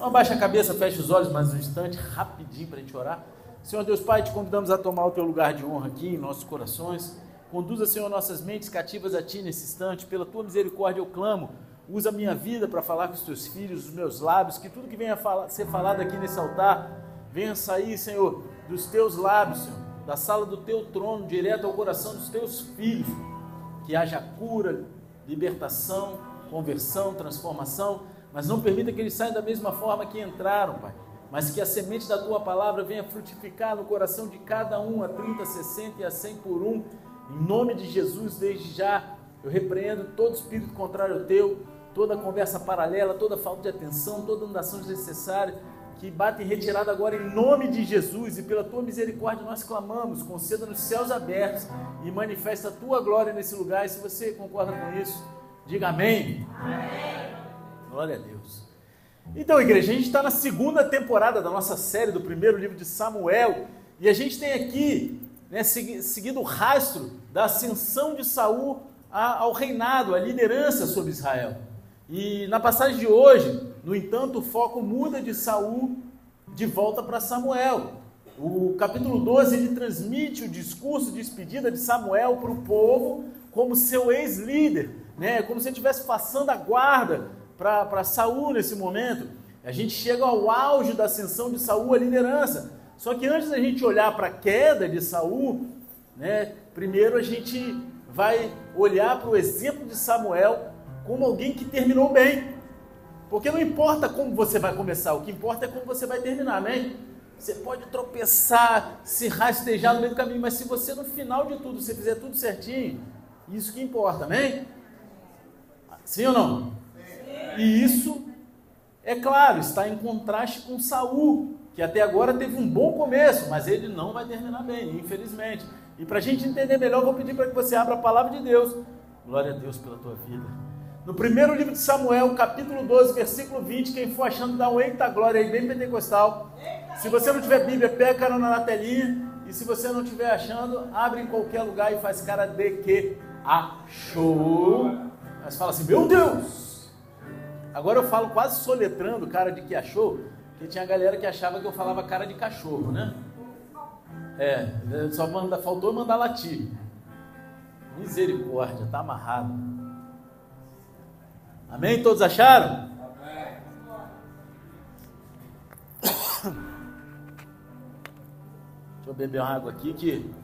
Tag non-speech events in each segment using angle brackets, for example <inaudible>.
Então abaixa a cabeça, fecha os olhos mais um instante, rapidinho para a gente orar. Senhor Deus Pai, te convidamos a tomar o teu lugar de honra aqui em nossos corações. Conduza, Senhor, nossas mentes cativas a Ti nesse instante. Pela Tua misericórdia eu clamo. Usa a minha vida para falar com os Teus filhos, os meus lábios, que tudo que venha a ser falado aqui nesse altar venha sair, Senhor, dos Teus lábios, Senhor, da sala do Teu trono, direto ao coração dos Teus filhos. Que haja cura, libertação, conversão, transformação, mas não permita que eles saiam da mesma forma que entraram, Pai. Mas que a semente da tua palavra venha frutificar no coração de cada um, a 30, 60 e a 100 por um. Em nome de Jesus, desde já, eu repreendo todo espírito contrário ao teu, toda conversa paralela, toda falta de atenção, toda andação desnecessária, que bate em retirada agora em nome de Jesus e pela tua misericórdia nós clamamos, conceda nos céus abertos e manifesta a tua glória nesse lugar. E se você concorda com isso, diga amém. Amém. Glória a Deus. Então, igreja, a gente está na segunda temporada da nossa série do primeiro livro de Samuel e a gente tem aqui né, seguido o rastro da ascensão de Saul ao reinado, à liderança sobre Israel. E na passagem de hoje, no entanto, o foco muda de Saul de volta para Samuel. O capítulo 12 ele transmite o discurso de despedida de Samuel para o povo como seu ex-líder, né? como se estivesse passando a guarda para Saul nesse momento. A gente chega ao auge da ascensão de Saul à liderança. Só que antes da gente olhar para a queda de Saul, né, primeiro a gente vai olhar para o exemplo de Samuel como alguém que terminou bem. Porque não importa como você vai começar, o que importa é como você vai terminar, amém? Você pode tropeçar, se rastejar no meio do caminho, mas se você no final de tudo, você fizer tudo certinho, isso que importa, amém? Sim ou não? E isso, é claro, está em contraste com Saul, que até agora teve um bom começo, mas ele não vai terminar bem, infelizmente. E para a gente entender melhor, vou pedir para que você abra a palavra de Deus. Glória a Deus pela tua vida. No primeiro livro de Samuel, capítulo 12, versículo 20, quem for achando, dá um eita glória aí, bem pentecostal. Se você não tiver Bíblia, pega na telinha. E se você não estiver achando, abre em qualquer lugar e faz cara de que achou. Mas fala assim, meu Deus! Agora eu falo quase soletrando cara de que achou, que tinha galera que achava que eu falava cara de cachorro, né? É, só manda, faltou mandar latir. Misericórdia, tá amarrado. Amém? Todos acharam? Amém. <coughs> Deixa eu beber uma água aqui que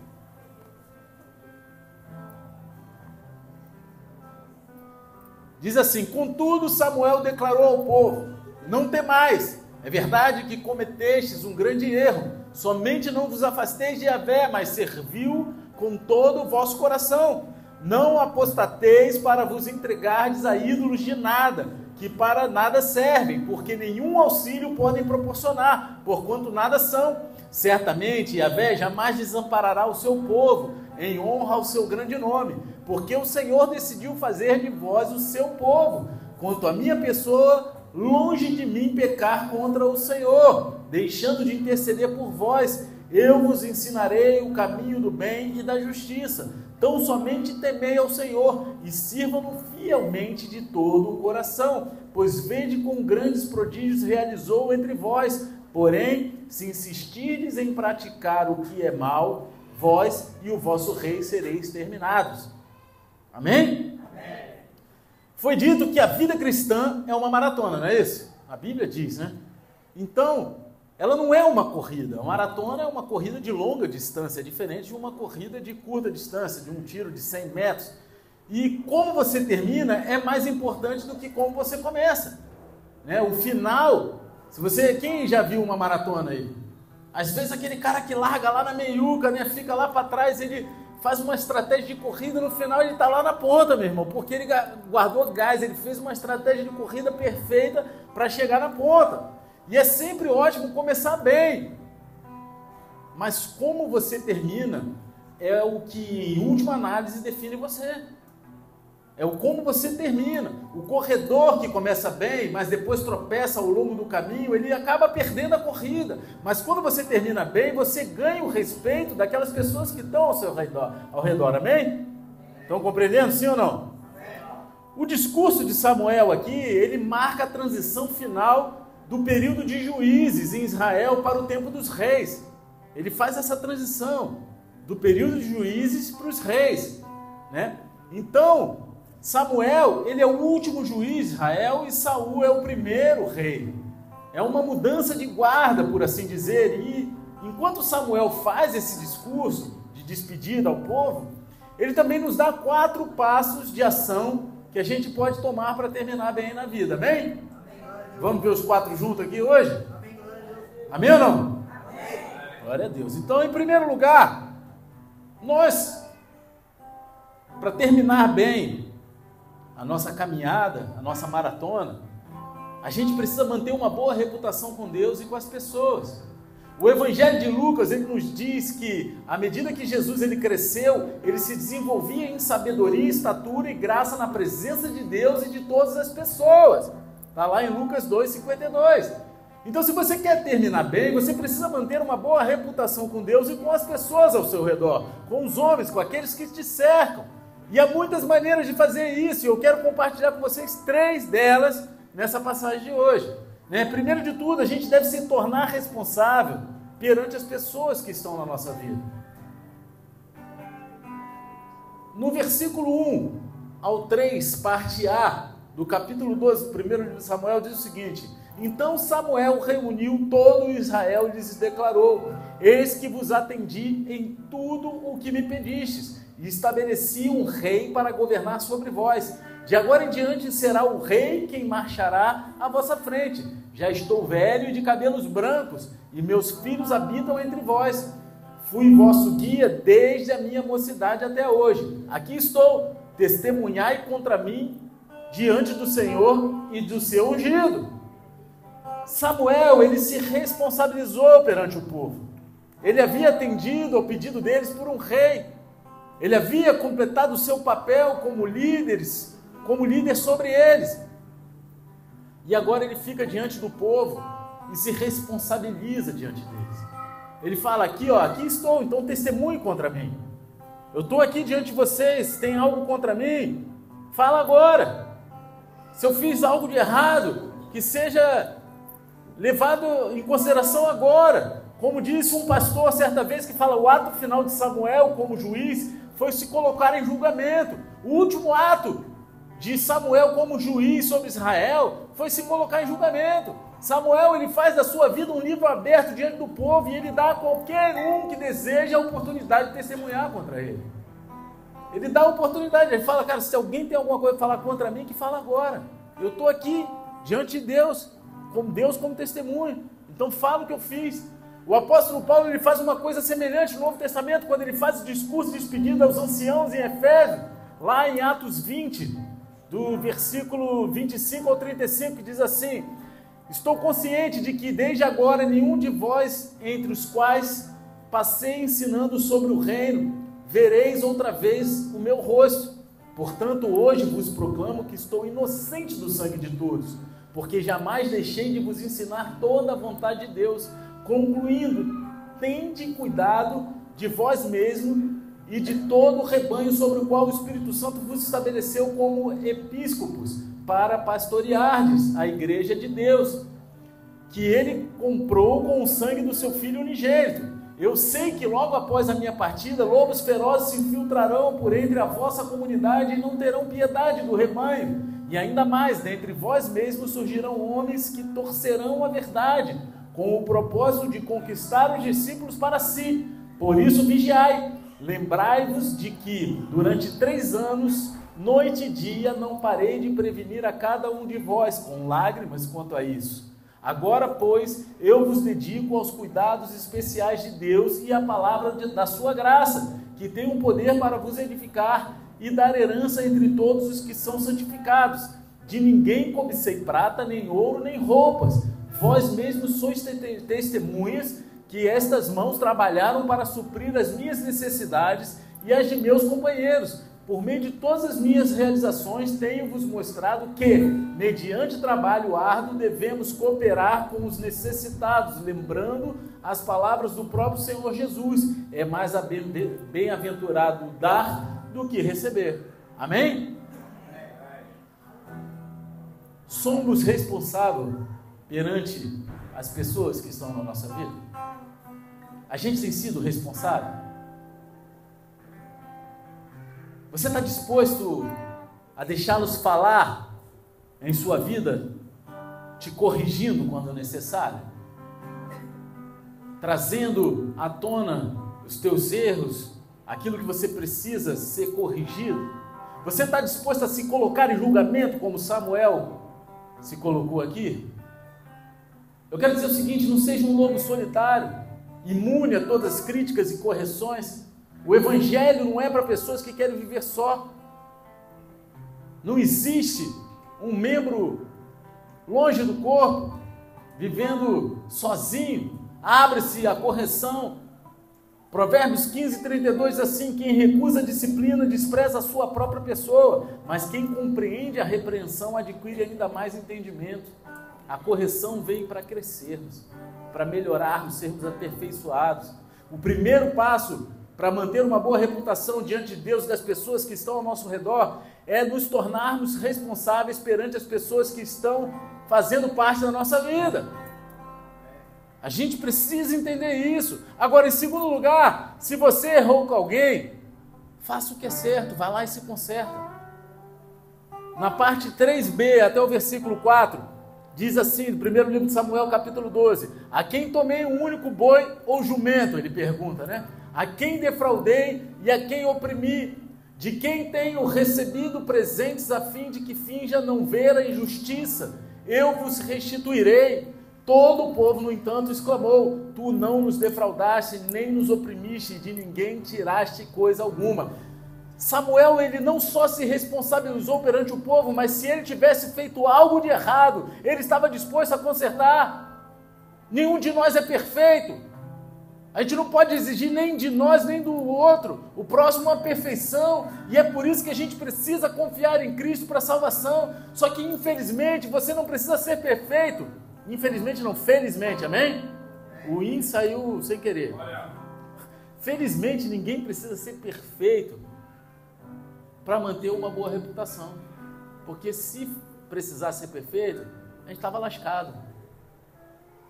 Diz assim: Contudo, Samuel declarou ao povo: Não temais, é verdade que cometestes um grande erro, somente não vos afasteis de Yahvé, mas serviu com todo o vosso coração. Não apostateis para vos entregardes a ídolos de nada, que para nada servem, porque nenhum auxílio podem proporcionar, porquanto nada são. Certamente Yahvé jamais desamparará o seu povo, em honra ao seu grande nome porque o Senhor decidiu fazer de vós o seu povo. Quanto à minha pessoa, longe de mim pecar contra o Senhor, deixando de interceder por vós, eu vos ensinarei o caminho do bem e da justiça. Tão somente temei ao Senhor e sirvam-no fielmente de todo o coração, pois vede com grandes prodígios realizou entre vós. Porém, se insistirdes em praticar o que é mal, vós e o vosso rei sereis terminados. Amém? Foi dito que a vida cristã é uma maratona, não é isso? A Bíblia diz, né? Então, ela não é uma corrida. A maratona é uma corrida de longa distância, é diferente de uma corrida de curta distância, de um tiro de 100 metros. E como você termina é mais importante do que como você começa. Né? O final, se você, quem já viu uma maratona aí? Às vezes aquele cara que larga lá na meiuca, né, fica lá para trás, ele faz uma estratégia de corrida, no final ele está lá na ponta, meu irmão, porque ele guardou gás, ele fez uma estratégia de corrida perfeita para chegar na ponta. E é sempre ótimo começar bem. Mas como você termina é o que, em última análise, define você. É o como você termina. O corredor que começa bem, mas depois tropeça ao longo do caminho, ele acaba perdendo a corrida. Mas quando você termina bem, você ganha o respeito daquelas pessoas que estão ao seu redor. Ao redor amém? Estão compreendendo, sim ou não? O discurso de Samuel aqui, ele marca a transição final do período de juízes em Israel para o tempo dos reis. Ele faz essa transição do período de juízes para os reis, né? Então, Samuel, ele é o último juiz de Israel e Saul é o primeiro rei. É uma mudança de guarda, por assim dizer, e enquanto Samuel faz esse discurso de despedida ao povo, ele também nos dá quatro passos de ação que a gente pode tomar para terminar bem na vida, amém? Vamos ver os quatro juntos aqui hoje? Amém ou não? Glória a Deus. Então, em primeiro lugar, nós, para terminar bem a nossa caminhada, a nossa maratona, a gente precisa manter uma boa reputação com Deus e com as pessoas. O Evangelho de Lucas ele nos diz que à medida que Jesus ele cresceu, ele se desenvolvia em sabedoria, estatura e graça na presença de Deus e de todas as pessoas. Está lá em Lucas 2,52. Então, se você quer terminar bem, você precisa manter uma boa reputação com Deus e com as pessoas ao seu redor, com os homens, com aqueles que te cercam. E há muitas maneiras de fazer isso, e eu quero compartilhar com vocês três delas nessa passagem de hoje. Né? Primeiro de tudo, a gente deve se tornar responsável perante as pessoas que estão na nossa vida. No versículo 1 ao 3, parte A, do capítulo 12, primeiro de Samuel, diz o seguinte: Então Samuel reuniu todo Israel e lhes declarou: Eis que vos atendi em tudo o que me pedistes, e estabeleci um rei para governar sobre vós. De agora em diante será o rei quem marchará à vossa frente. Já estou velho e de cabelos brancos, e meus filhos habitam entre vós. Fui vosso guia desde a minha mocidade até hoje. Aqui estou, testemunhai contra mim diante do Senhor e do seu ungido. Samuel, ele se responsabilizou perante o povo. Ele havia atendido ao pedido deles por um rei. Ele havia completado o seu papel como líderes, como líder sobre eles. E agora ele fica diante do povo e se responsabiliza diante deles. Ele fala aqui, ó, aqui estou, então testemunhe contra mim. Eu estou aqui diante de vocês, tem algo contra mim? Fala agora se eu fiz algo de errado, que seja levado em consideração agora. Como disse um pastor certa vez que fala, o ato final de Samuel como juiz foi se colocar em julgamento. O último ato de Samuel como juiz sobre Israel foi se colocar em julgamento. Samuel ele faz da sua vida um livro aberto diante do povo e ele dá a qualquer um que deseja a oportunidade de testemunhar contra ele. Ele dá a oportunidade, ele fala, cara, se alguém tem alguma coisa para falar contra mim, que fala agora. Eu estou aqui diante de Deus, com Deus como testemunho. Então fala o que eu fiz. O apóstolo Paulo ele faz uma coisa semelhante no Novo Testamento, quando ele faz o discurso de despedida aos anciãos em Efésios, lá em Atos 20, do versículo 25 ao 35, que diz assim: Estou consciente de que desde agora nenhum de vós, entre os quais passei ensinando sobre o reino, vereis outra vez o meu rosto. Portanto, hoje vos proclamo que estou inocente do sangue de todos, porque jamais deixei de vos ensinar toda a vontade de Deus, concluindo: tende cuidado de vós mesmo e de todo o rebanho sobre o qual o Espírito Santo vos estabeleceu como episcopos, para pastoreardes a igreja de Deus, que ele comprou com o sangue do seu filho unigênito. Eu sei que logo após a minha partida, lobos ferozes se infiltrarão por entre a vossa comunidade e não terão piedade do rebanho. E ainda mais, dentre vós mesmos surgirão homens que torcerão a verdade, com o propósito de conquistar os discípulos para si. Por isso, vigiai. Lembrai-vos de que, durante três anos, noite e dia, não parei de prevenir a cada um de vós, com lágrimas quanto a isso. Agora, pois, eu vos dedico aos cuidados especiais de Deus e à palavra de, da sua graça, que tem o um poder para vos edificar e dar herança entre todos os que são santificados. De ninguém cobicei prata, nem ouro, nem roupas. Vós mesmos sois testemunhas que estas mãos trabalharam para suprir as minhas necessidades e as de meus companheiros por meio de todas as minhas realizações, tenho-vos mostrado que, mediante trabalho árduo, devemos cooperar com os necessitados, lembrando as palavras do próprio Senhor Jesus: é mais bem-aventurado dar do que receber. Amém? Somos responsáveis perante as pessoas que estão na nossa vida? A gente tem sido responsável? Você está disposto a deixá-los falar em sua vida, te corrigindo quando necessário? Trazendo à tona os teus erros, aquilo que você precisa ser corrigido? Você está disposto a se colocar em julgamento, como Samuel se colocou aqui? Eu quero dizer o seguinte: não seja um lobo solitário, imune a todas as críticas e correções. O Evangelho não é para pessoas que querem viver só. Não existe um membro longe do corpo, vivendo sozinho. Abre-se a correção Provérbios 15, 32 assim: quem recusa a disciplina despreza a sua própria pessoa, mas quem compreende a repreensão adquire ainda mais entendimento. A correção veio para crescermos, para melhorarmos, sermos aperfeiçoados. O primeiro passo para manter uma boa reputação diante de Deus e das pessoas que estão ao nosso redor é nos tornarmos responsáveis perante as pessoas que estão fazendo parte da nossa vida. A gente precisa entender isso. Agora, em segundo lugar, se você errou com alguém, faça o que é certo, vá lá e se conserta. Na parte 3b até o versículo 4, diz assim, no primeiro livro de Samuel, capítulo 12: A quem tomei um único boi ou jumento? Ele pergunta, né? A quem defraudei e a quem oprimi? De quem tenho recebido presentes a fim de que finja não ver a injustiça? Eu vos restituirei. Todo o povo, no entanto, exclamou: Tu não nos defraudaste, nem nos oprimiste, de ninguém tiraste coisa alguma. Samuel, ele não só se responsabilizou perante o povo, mas se ele tivesse feito algo de errado, ele estava disposto a consertar. Nenhum de nós é perfeito. A gente não pode exigir nem de nós, nem do outro. O próximo é a perfeição. E é por isso que a gente precisa confiar em Cristo para a salvação. Só que, infelizmente, você não precisa ser perfeito. Infelizmente não, felizmente, amém? O in saiu sem querer. Felizmente ninguém precisa ser perfeito para manter uma boa reputação. Porque se precisar ser perfeito, a gente estava lascado.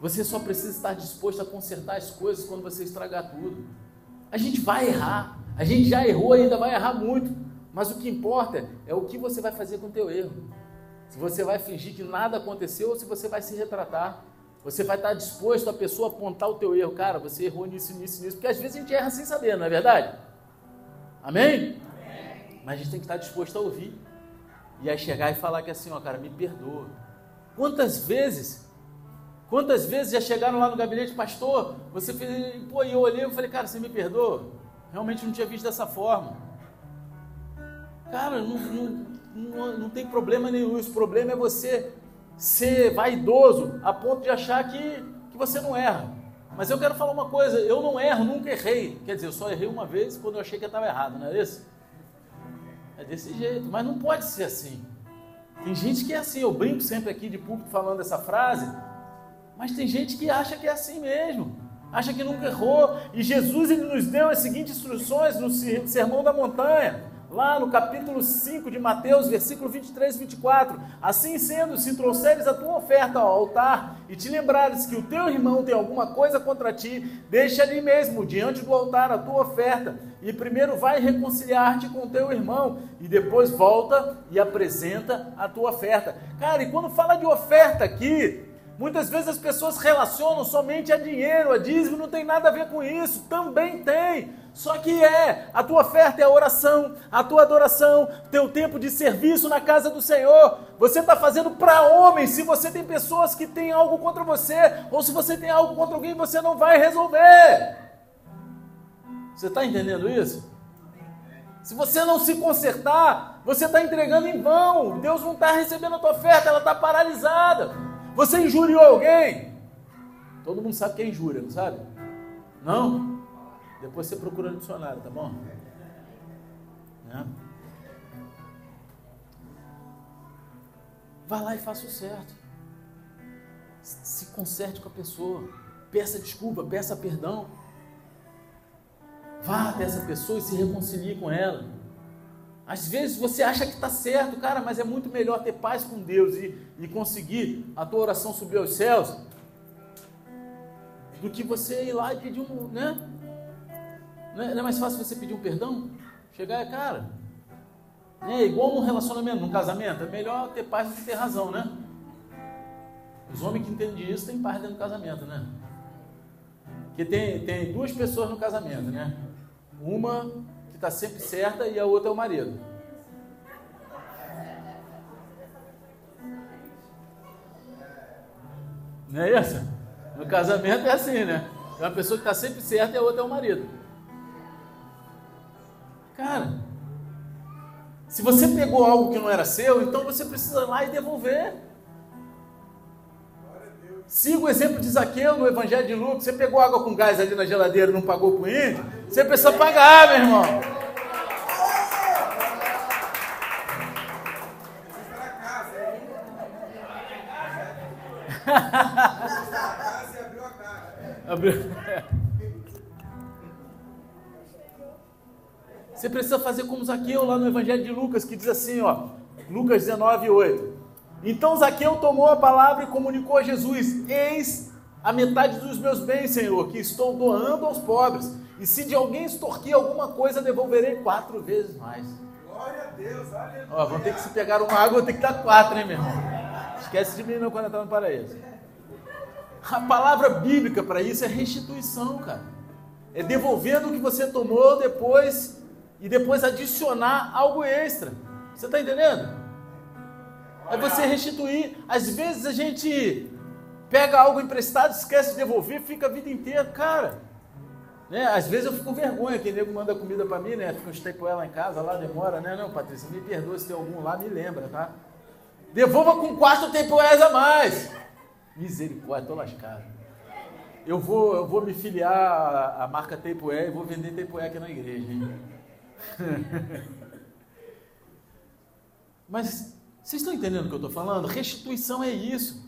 Você só precisa estar disposto a consertar as coisas quando você estragar tudo. A gente vai errar. A gente já errou e ainda vai errar muito. Mas o que importa é o que você vai fazer com o teu erro. Se você vai fingir que nada aconteceu ou se você vai se retratar. Você vai estar disposto a pessoa apontar o teu erro. Cara, você errou nisso, nisso, nisso. Porque às vezes a gente erra sem saber, não é verdade? Amém? Mas a gente tem que estar disposto a ouvir. E aí chegar e falar que assim, ó, cara, me perdoa. Quantas vezes, quantas vezes já chegaram lá no gabinete, pastor, você fez, pô, e eu olhei e falei, cara, você me perdoa? Realmente não tinha visto dessa forma. Cara, não, não, não, não tem problema nenhum. O problema é você ser vaidoso a ponto de achar que, que você não erra. Mas eu quero falar uma coisa: eu não erro, nunca errei. Quer dizer, eu só errei uma vez quando eu achei que eu estava errado, não é isso? É desse jeito, mas não pode ser assim. Tem gente que é assim, eu brinco sempre aqui de público falando essa frase, mas tem gente que acha que é assim mesmo, acha que nunca errou. E Jesus ele nos deu as seguintes instruções no Sermão da Montanha lá no capítulo 5 de Mateus, versículo 23 e 24. Assim sendo, se trouxeres a tua oferta ao altar e te lembrares que o teu irmão tem alguma coisa contra ti, deixa ali mesmo, diante do altar, a tua oferta, e primeiro vai reconciliar-te com teu irmão, e depois volta e apresenta a tua oferta. Cara, e quando fala de oferta aqui, Muitas vezes as pessoas relacionam somente a dinheiro, a dízimo não tem nada a ver com isso, também tem. Só que é, a tua oferta é a oração, a tua adoração, teu tempo de serviço na casa do Senhor. Você está fazendo para homens. Se você tem pessoas que têm algo contra você, ou se você tem algo contra alguém, você não vai resolver. Você está entendendo isso? Se você não se consertar, você está entregando em vão. Deus não está recebendo a tua oferta, ela está paralisada. Você injuriou alguém? Todo mundo sabe que é injúria, não sabe? Não? Depois você procura no dicionário, tá bom? É. Vá lá e faça o certo. Se conserte com a pessoa. Peça desculpa, peça perdão. Vá até essa pessoa e se reconcilie com ela. Às vezes você acha que está certo, cara, mas é muito melhor ter paz com Deus e, e conseguir a tua oração subir aos céus do que você ir lá e pedir um, né? Não é, não é mais fácil você pedir um perdão? Chegar é, cara, é igual num relacionamento, num casamento, é melhor ter paz do que ter razão, né? Os homens que entendem isso têm paz dentro do casamento, né? Porque tem, tem duas pessoas no casamento, né? Uma que está sempre certa e a outra é o marido. Não é isso? No casamento é assim, né? É uma pessoa que está sempre certa e a outra é o marido. Cara, se você pegou algo que não era seu, então você precisa ir lá e devolver. Siga o exemplo de Zaqueu no Evangelho de Lucas. Você pegou água com gás ali na geladeira e não pagou para o índio? Você precisa pagar, meu irmão. <laughs> Você precisa fazer como Zaqueu lá no Evangelho de Lucas, que diz assim, ó, Lucas 19, 8. Então Zaqueu tomou a palavra e comunicou a Jesus: Eis a metade dos meus bens, Senhor, que estou doando aos pobres. E se de alguém extorquir alguma coisa, devolverei quatro vezes mais. Glória a Deus, aleluia. Ó, vão ter que se pegar uma água, ter que dar quatro, hein, meu irmão? Esquece de mim não quando eu no paraíso. A palavra bíblica para isso é restituição, cara. É devolvendo o que você tomou depois e depois adicionar algo extra. Você está entendendo? É você restituir. Às vezes a gente pega algo emprestado, esquece de devolver, fica a vida inteira, cara. Né? Às vezes eu fico com vergonha, que nego manda comida para mim, né? Fica uns tempo ela em casa, lá demora, né? Não, Patrícia, me perdoa se tem algum lá, me lembra, tá? Devolva com quatro tempo a mais. Misericórdia, estou lascado. Eu vou, eu vou me filiar à, marca Teipoé e vou vender Teipoé aqui na igreja. Hein? <laughs> Mas vocês estão entendendo o que eu estou falando? Restituição é isso.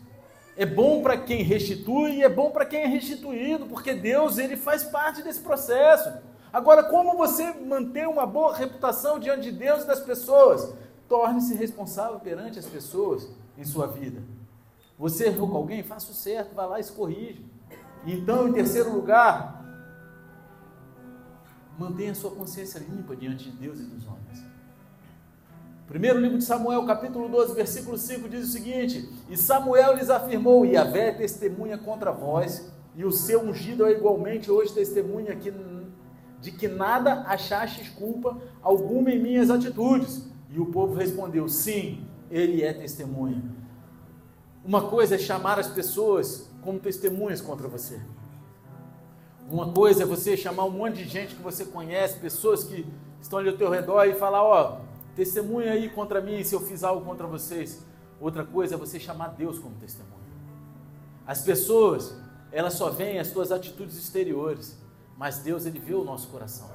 É bom para quem restitui e é bom para quem é restituído, porque Deus ele faz parte desse processo. Agora, como você manter uma boa reputação diante de Deus e das pessoas? Torne-se responsável perante as pessoas em sua vida. Você errou com alguém? Faça o certo, vá lá e se corrige. Então, em terceiro lugar, mantenha sua consciência limpa diante de Deus e dos homens. Primeiro livro de Samuel, capítulo 12, versículo 5 diz o seguinte: E Samuel lhes afirmou: E a é testemunha contra vós, e o seu ungido é igualmente hoje testemunha que, de que nada achastes culpa alguma em minhas atitudes. E o povo respondeu: Sim, ele é testemunha. Uma coisa é chamar as pessoas como testemunhas contra você. Uma coisa é você chamar um monte de gente que você conhece, pessoas que estão ali ao teu redor e falar, ó, testemunha aí contra mim se eu fiz algo contra vocês. Outra coisa é você chamar Deus como testemunha. As pessoas, elas só veem as tuas atitudes exteriores, mas Deus ele vê o nosso coração.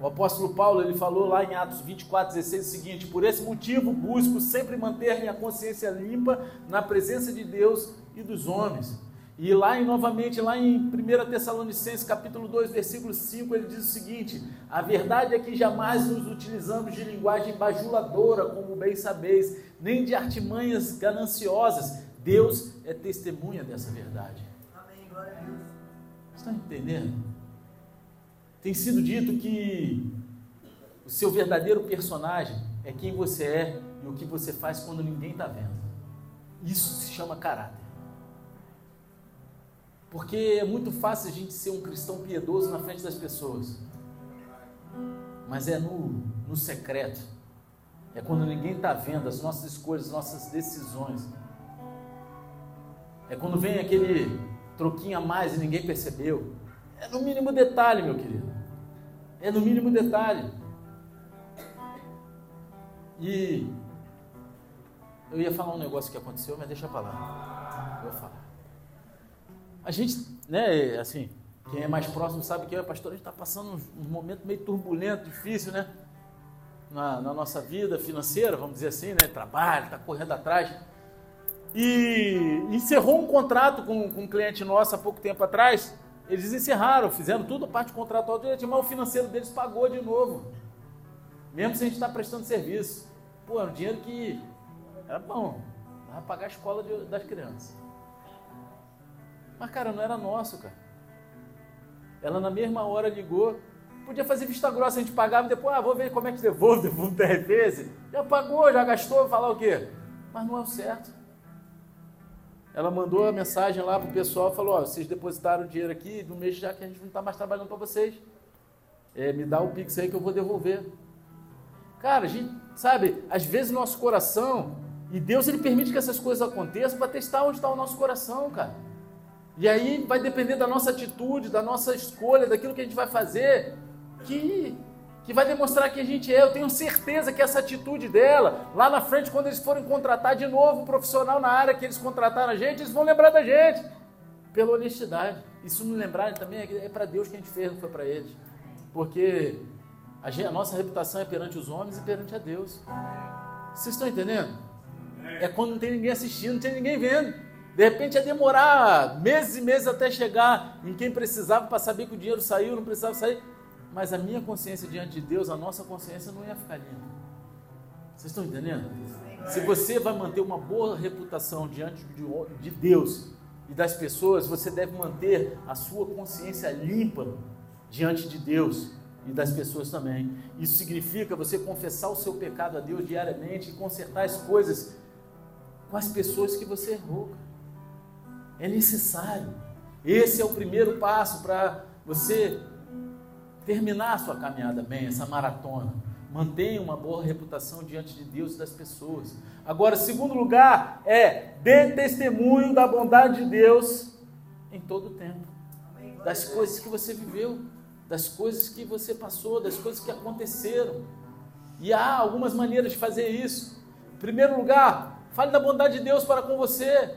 O apóstolo Paulo ele falou lá em Atos 24, 16 o seguinte: Por esse motivo busco sempre manter minha consciência limpa na presença de Deus e dos homens. E lá em, novamente, lá em 1 Tessalonicenses capítulo 2, versículo 5, ele diz o seguinte: A verdade é que jamais nos utilizamos de linguagem bajuladora, como bem sabeis, nem de artimanhas gananciosas. Deus é testemunha dessa verdade. Amém, glória a Deus. Está entendendo? Tem sido dito que o seu verdadeiro personagem é quem você é e o que você faz quando ninguém está vendo. Isso se chama caráter. Porque é muito fácil a gente ser um cristão piedoso na frente das pessoas. Mas é no, no secreto. É quando ninguém está vendo as nossas escolhas, as nossas decisões. É quando vem aquele troquinho a mais e ninguém percebeu. É no mínimo detalhe, meu querido. É no mínimo detalhe. E eu ia falar um negócio que aconteceu, mas deixa para lá. Vou falar. A gente, né, assim, quem é mais próximo sabe que eu e a a gente está passando um, momento meio turbulento, difícil, né? Na, na, nossa vida financeira, vamos dizer assim, né? Trabalho, está correndo atrás. E encerrou um contrato com, com um cliente nosso há pouco tempo atrás eles encerraram, fizeram tudo a parte contratual direitinho, mas o financeiro deles pagou de novo. Mesmo se a gente está prestando serviço. Pô, era um dinheiro que era bom. Vai pagar a escola de, das crianças. Mas, cara, não era nosso, cara. Ela na mesma hora ligou. Podia fazer vista grossa, a gente pagava e depois, ah, vou ver como é que devolve, <laughs> devolve 10 vezes. Já pagou, já gastou, falar o quê? Mas não é o certo. Ela mandou a mensagem lá pro pessoal, falou, ó, vocês depositaram o dinheiro aqui, no mês já que a gente não está mais trabalhando para vocês. É, me dá o Pix aí que eu vou devolver. Cara, a gente, sabe, às vezes nosso coração, e Deus ele permite que essas coisas aconteçam para testar onde está o nosso coração, cara. E aí vai depender da nossa atitude, da nossa escolha, daquilo que a gente vai fazer, que, que vai demonstrar que a gente é. Eu tenho certeza que essa atitude dela, lá na frente, quando eles forem contratar de novo um profissional na área que eles contrataram a gente, eles vão lembrar da gente, pela honestidade. Se não lembrarem também, é para Deus que a gente fez, não foi para eles. Porque a, gente, a nossa reputação é perante os homens e perante a Deus. Vocês estão entendendo? É quando não tem ninguém assistindo, não tem ninguém vendo. De repente ia demorar meses e meses até chegar em quem precisava para saber que o dinheiro saiu, não precisava sair. Mas a minha consciência diante de Deus, a nossa consciência não ia ficar limpa. Vocês estão entendendo? Se você vai manter uma boa reputação diante de Deus e das pessoas, você deve manter a sua consciência limpa diante de Deus e das pessoas também. Isso significa você confessar o seu pecado a Deus diariamente e consertar as coisas com as pessoas que você errou. É necessário. Esse é o primeiro passo para você terminar a sua caminhada bem, essa maratona. Mantenha uma boa reputação diante de Deus e das pessoas. Agora, segundo lugar, é dê testemunho da bondade de Deus em todo o tempo. Das coisas que você viveu, das coisas que você passou, das coisas que aconteceram. E há algumas maneiras de fazer isso. Em primeiro lugar, fale da bondade de Deus para com você.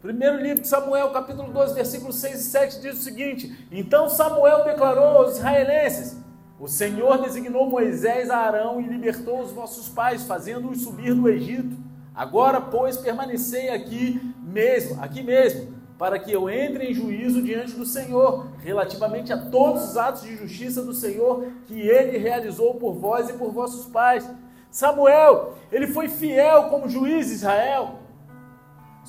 Primeiro livro de Samuel, capítulo 12, versículos 6 e 7 diz o seguinte: Então Samuel declarou aos israelenses: O Senhor designou Moisés a Arão e libertou os vossos pais, fazendo-os subir do Egito. Agora, pois, permanecei aqui mesmo, aqui mesmo, para que eu entre em juízo diante do Senhor, relativamente a todos os atos de justiça do Senhor que ele realizou por vós e por vossos pais. Samuel, ele foi fiel como juiz de Israel.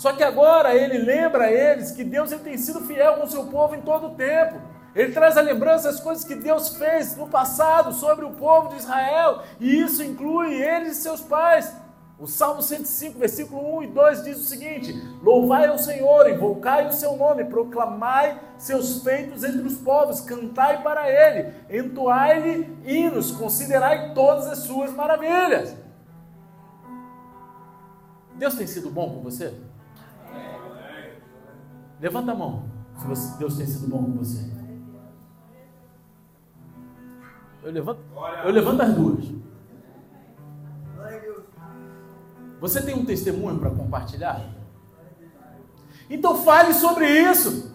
Só que agora ele lembra a eles que Deus ele tem sido fiel com o seu povo em todo o tempo. Ele traz a lembrança das coisas que Deus fez no passado sobre o povo de Israel, e isso inclui eles e seus pais. O Salmo 105, versículo 1 e 2 diz o seguinte: Louvai ao Senhor, invocai o seu nome, proclamai seus feitos entre os povos, cantai para ele, entoai-lhe hinos, considerai todas as suas maravilhas. Deus tem sido bom com você? Levanta a mão se você, Deus tem sido bom com você. Eu levanto, eu levanto as duas. Você tem um testemunho para compartilhar? Então fale sobre isso.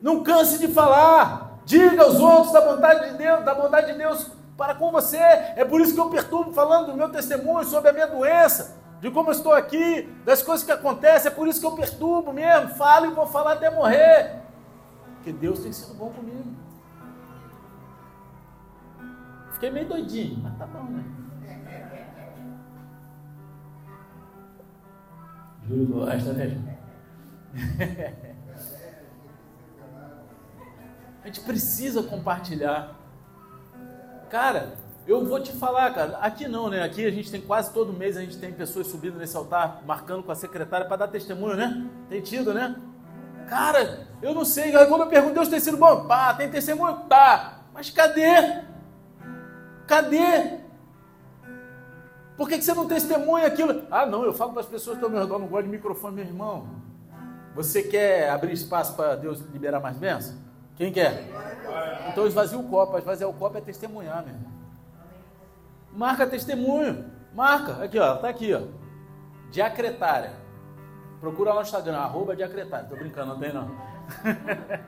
Não canse de falar. Diga aos outros da vontade de Deus, da vontade de Deus para com você. É por isso que eu perturbo falando do meu testemunho sobre a minha doença de como eu estou aqui, das coisas que acontecem, é por isso que eu perturbo mesmo, falo e vou falar até morrer. Porque Deus tem sido bom comigo. Fiquei meio doidinho, mas tá bom, né? Júlio gosta, né? <laughs> A gente precisa compartilhar. Cara, eu vou te falar, cara, aqui não, né? Aqui a gente tem quase todo mês, a gente tem pessoas subindo nesse altar, marcando com a secretária para dar testemunho, né? Tem tido, né? Cara, eu não sei, quando eu pergunto, Deus tem sido bom? Pá, tem testemunho? Tá. Mas cadê? Cadê? Por que, que você não testemunha aquilo? Ah, não, eu falo para as pessoas que estão ao meu redor, não gosto de microfone, meu irmão. Você quer abrir espaço para Deus liberar mais bênçãos? Quem quer? Então esvazia o copo. Esvaziar o copo é testemunhar, meu irmão. Marca testemunho. Marca. Aqui, ó. Tá aqui, ó. Diacretária. Procura lá no Instagram, arroba diacretária. Tô brincando, não tem não.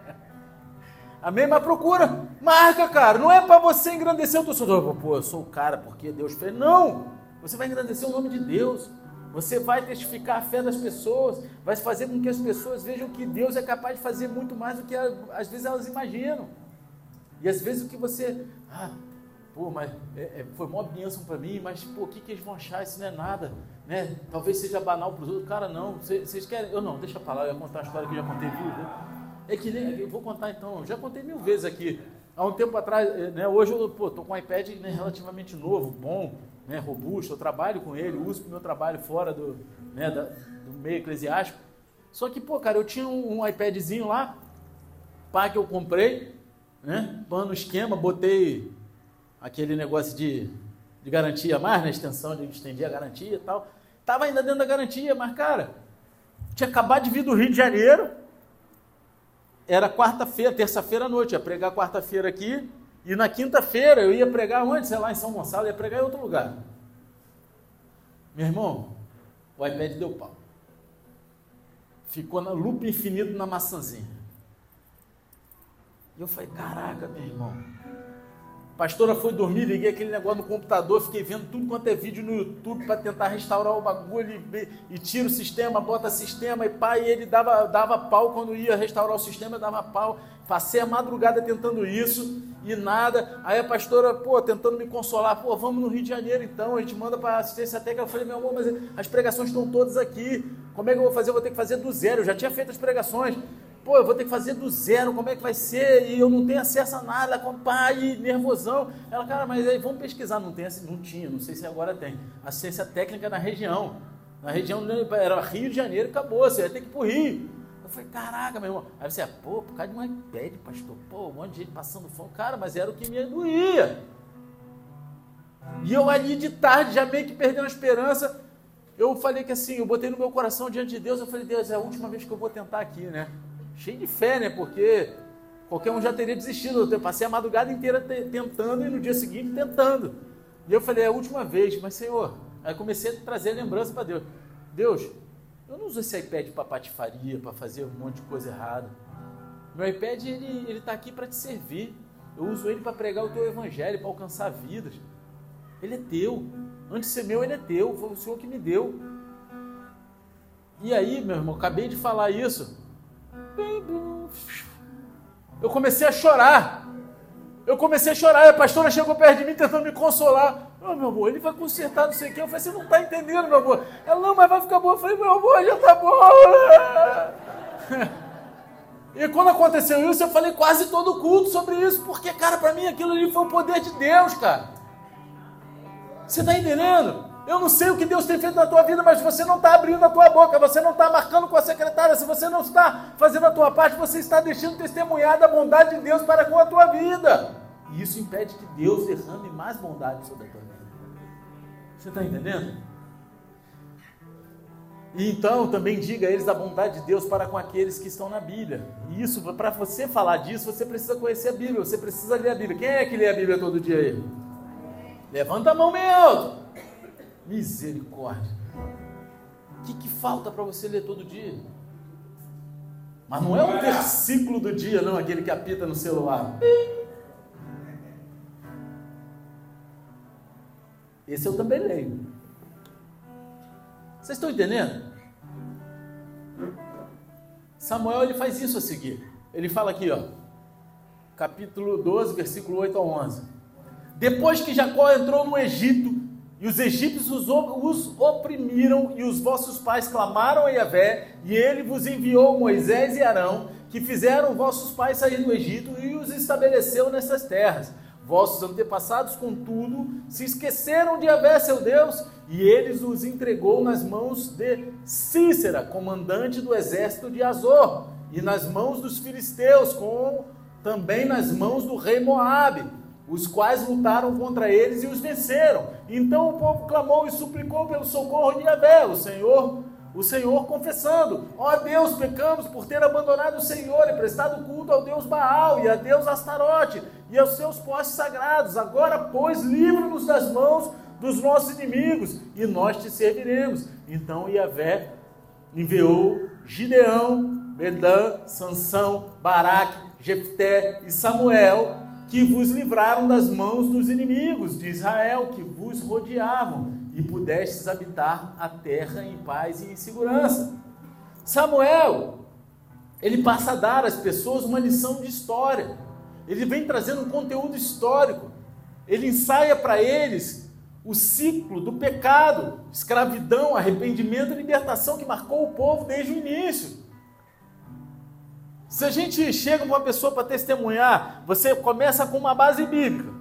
<laughs> Amém? Mas procura. Marca, cara. Não é para você engrandecer o teu sonho. Pô, eu sou o cara porque Deus fez. Não. Você vai engrandecer o nome de Deus. Você vai testificar a fé das pessoas, vai fazer com que as pessoas vejam que Deus é capaz de fazer muito mais do que às vezes elas imaginam. E às vezes o que você, ah, pô, mas é, é, foi mó bênção para mim, mas pô, o que, que eles vão achar? Isso não é nada, né? Talvez seja banal para os outros. Cara, não, vocês querem. Eu não, deixa para lá, eu ia contar uma história que eu já contei mil. É que nem, eu vou contar então, eu já contei mil vezes aqui. Há um tempo atrás, é, né, hoje eu pô, tô com um iPad né, relativamente novo, bom, né, robusto, eu trabalho com ele, uso para meu trabalho fora do, né, da, do meio eclesiástico. Só que, pô, cara, eu tinha um, um iPadzinho lá, pá, que eu comprei, né, pano esquema, botei aquele negócio de, de garantia mais, né, extensão, de estender a garantia e tal. Tava ainda dentro da garantia, mas, cara, tinha acabado de vir do Rio de Janeiro, era quarta-feira, terça-feira à noite, ia pregar quarta-feira aqui, e na quinta-feira eu ia pregar onde? Sei lá, em São Gonçalo, ia pregar em outro lugar. Meu irmão, o iPad deu pau. Ficou na lupa infinito na maçãzinha. E eu falei, caraca, meu irmão, pastora foi dormir, liguei aquele negócio no computador, fiquei vendo tudo quanto é vídeo no YouTube para tentar restaurar o bagulho e, e, tira o sistema, bota sistema e e ele dava, dava pau quando ia restaurar o sistema, dava pau. Passei a madrugada tentando isso e nada. Aí a pastora, pô, tentando me consolar, pô, vamos no Rio de Janeiro então, a gente manda para assistência técnica. Eu falei, meu amor, mas as pregações estão todas aqui. Como é que eu vou fazer? Eu vou ter que fazer do zero. Eu já tinha feito as pregações pô, eu vou ter que fazer do zero, como é que vai ser? E eu não tenho acesso a nada, com pai, nervosão. Ela, cara, mas aí vamos pesquisar, não tem, não tinha, não sei se agora tem. Assistência técnica na região. Na região era Rio de Janeiro, acabou, você vai ter que ir pro Rio. Eu falei, caraca, meu irmão. Aí você, pô, por causa de um iPad, pastor, pô, um monte de gente passando fome. Cara, mas era o que me doía. E eu ali de tarde, já meio que perdendo a esperança, eu falei que assim, eu botei no meu coração diante de Deus, eu falei, Deus, é a última vez que eu vou tentar aqui, né? Cheio de fé, né? Porque qualquer um já teria desistido. Eu passei a madrugada inteira tentando e no dia seguinte tentando. E eu falei, é a última vez, mas Senhor, aí comecei a trazer a lembrança para Deus. Deus, eu não uso esse iPad para patifaria, para fazer um monte de coisa errada. Meu iPad, ele está aqui para te servir. Eu uso ele para pregar o teu evangelho, para alcançar vidas. Ele é teu. Antes de ser meu, ele é teu. Foi o Senhor que me deu. E aí, meu irmão, acabei de falar isso. Eu comecei a chorar. Eu comecei a chorar. A pastora chegou perto de mim tentando me consolar. Oh, meu amor, ele vai consertar, não sei o que. Eu falei, você não está entendendo, meu amor. Ela, não, mas vai ficar bom. Eu falei, meu amor, já está bom. E quando aconteceu isso, eu falei quase todo o culto sobre isso, porque, cara, para mim aquilo ali foi o poder de Deus, cara. Você está entendendo? Eu não sei o que Deus tem feito na tua vida, mas você não está abrindo a tua boca, você não está marcando com a secretária, se você não está fazendo a tua parte, você está deixando testemunhar da bondade de Deus para com a tua vida. E isso impede que Deus derrame mais bondade sobre a tua vida. Você está entendendo? E então também diga a eles a bondade de Deus para com aqueles que estão na Bíblia. E isso, para você falar disso, você precisa conhecer a Bíblia, você precisa ler a Bíblia. Quem é que lê a Bíblia todo dia aí? Levanta a mão bem alto. Misericórdia. O que, que falta para você ler todo dia? Mas não é o versículo do dia, não, aquele que apita no celular. Esse eu também leio. Vocês estão entendendo? Samuel ele faz isso a seguir. Ele fala aqui, ó, capítulo 12, versículo 8 a 11. Depois que Jacó entrou no Egito, e os egípcios os, oprimiram, e os vossos pais clamaram a Yahvé, e ele vos enviou Moisés e Arão, que fizeram vossos pais sair do Egito e os estabeleceu nessas terras. Vossos antepassados, contudo, se esqueceram de Yahvé, seu Deus, e eles os entregou nas mãos de Cícera, comandante do exército de Azor, e nas mãos dos filisteus, como também nas mãos do rei Moabe os quais lutaram contra eles e os venceram. Então o povo clamou e suplicou pelo socorro de Yahvé, o Senhor, o Senhor confessando: Ó oh Deus, pecamos por ter abandonado o Senhor e prestado culto ao Deus Baal e a Deus Astarote e aos seus postes sagrados. Agora, pois, livra-nos das mãos dos nossos inimigos e nós te serviremos. Então Yahvé enviou Gideão, Bedã, Sansão, Baraque, Jefté e Samuel que vos livraram das mãos dos inimigos de Israel, que vos rodeavam, e pudestes habitar a terra em paz e em segurança. Samuel, ele passa a dar às pessoas uma lição de história. Ele vem trazendo um conteúdo histórico. ele ensaia para eles o ciclo do pecado, escravidão, arrependimento e libertação que marcou o povo desde o início. Se a gente chega com uma pessoa para testemunhar, você começa com uma base bíblica.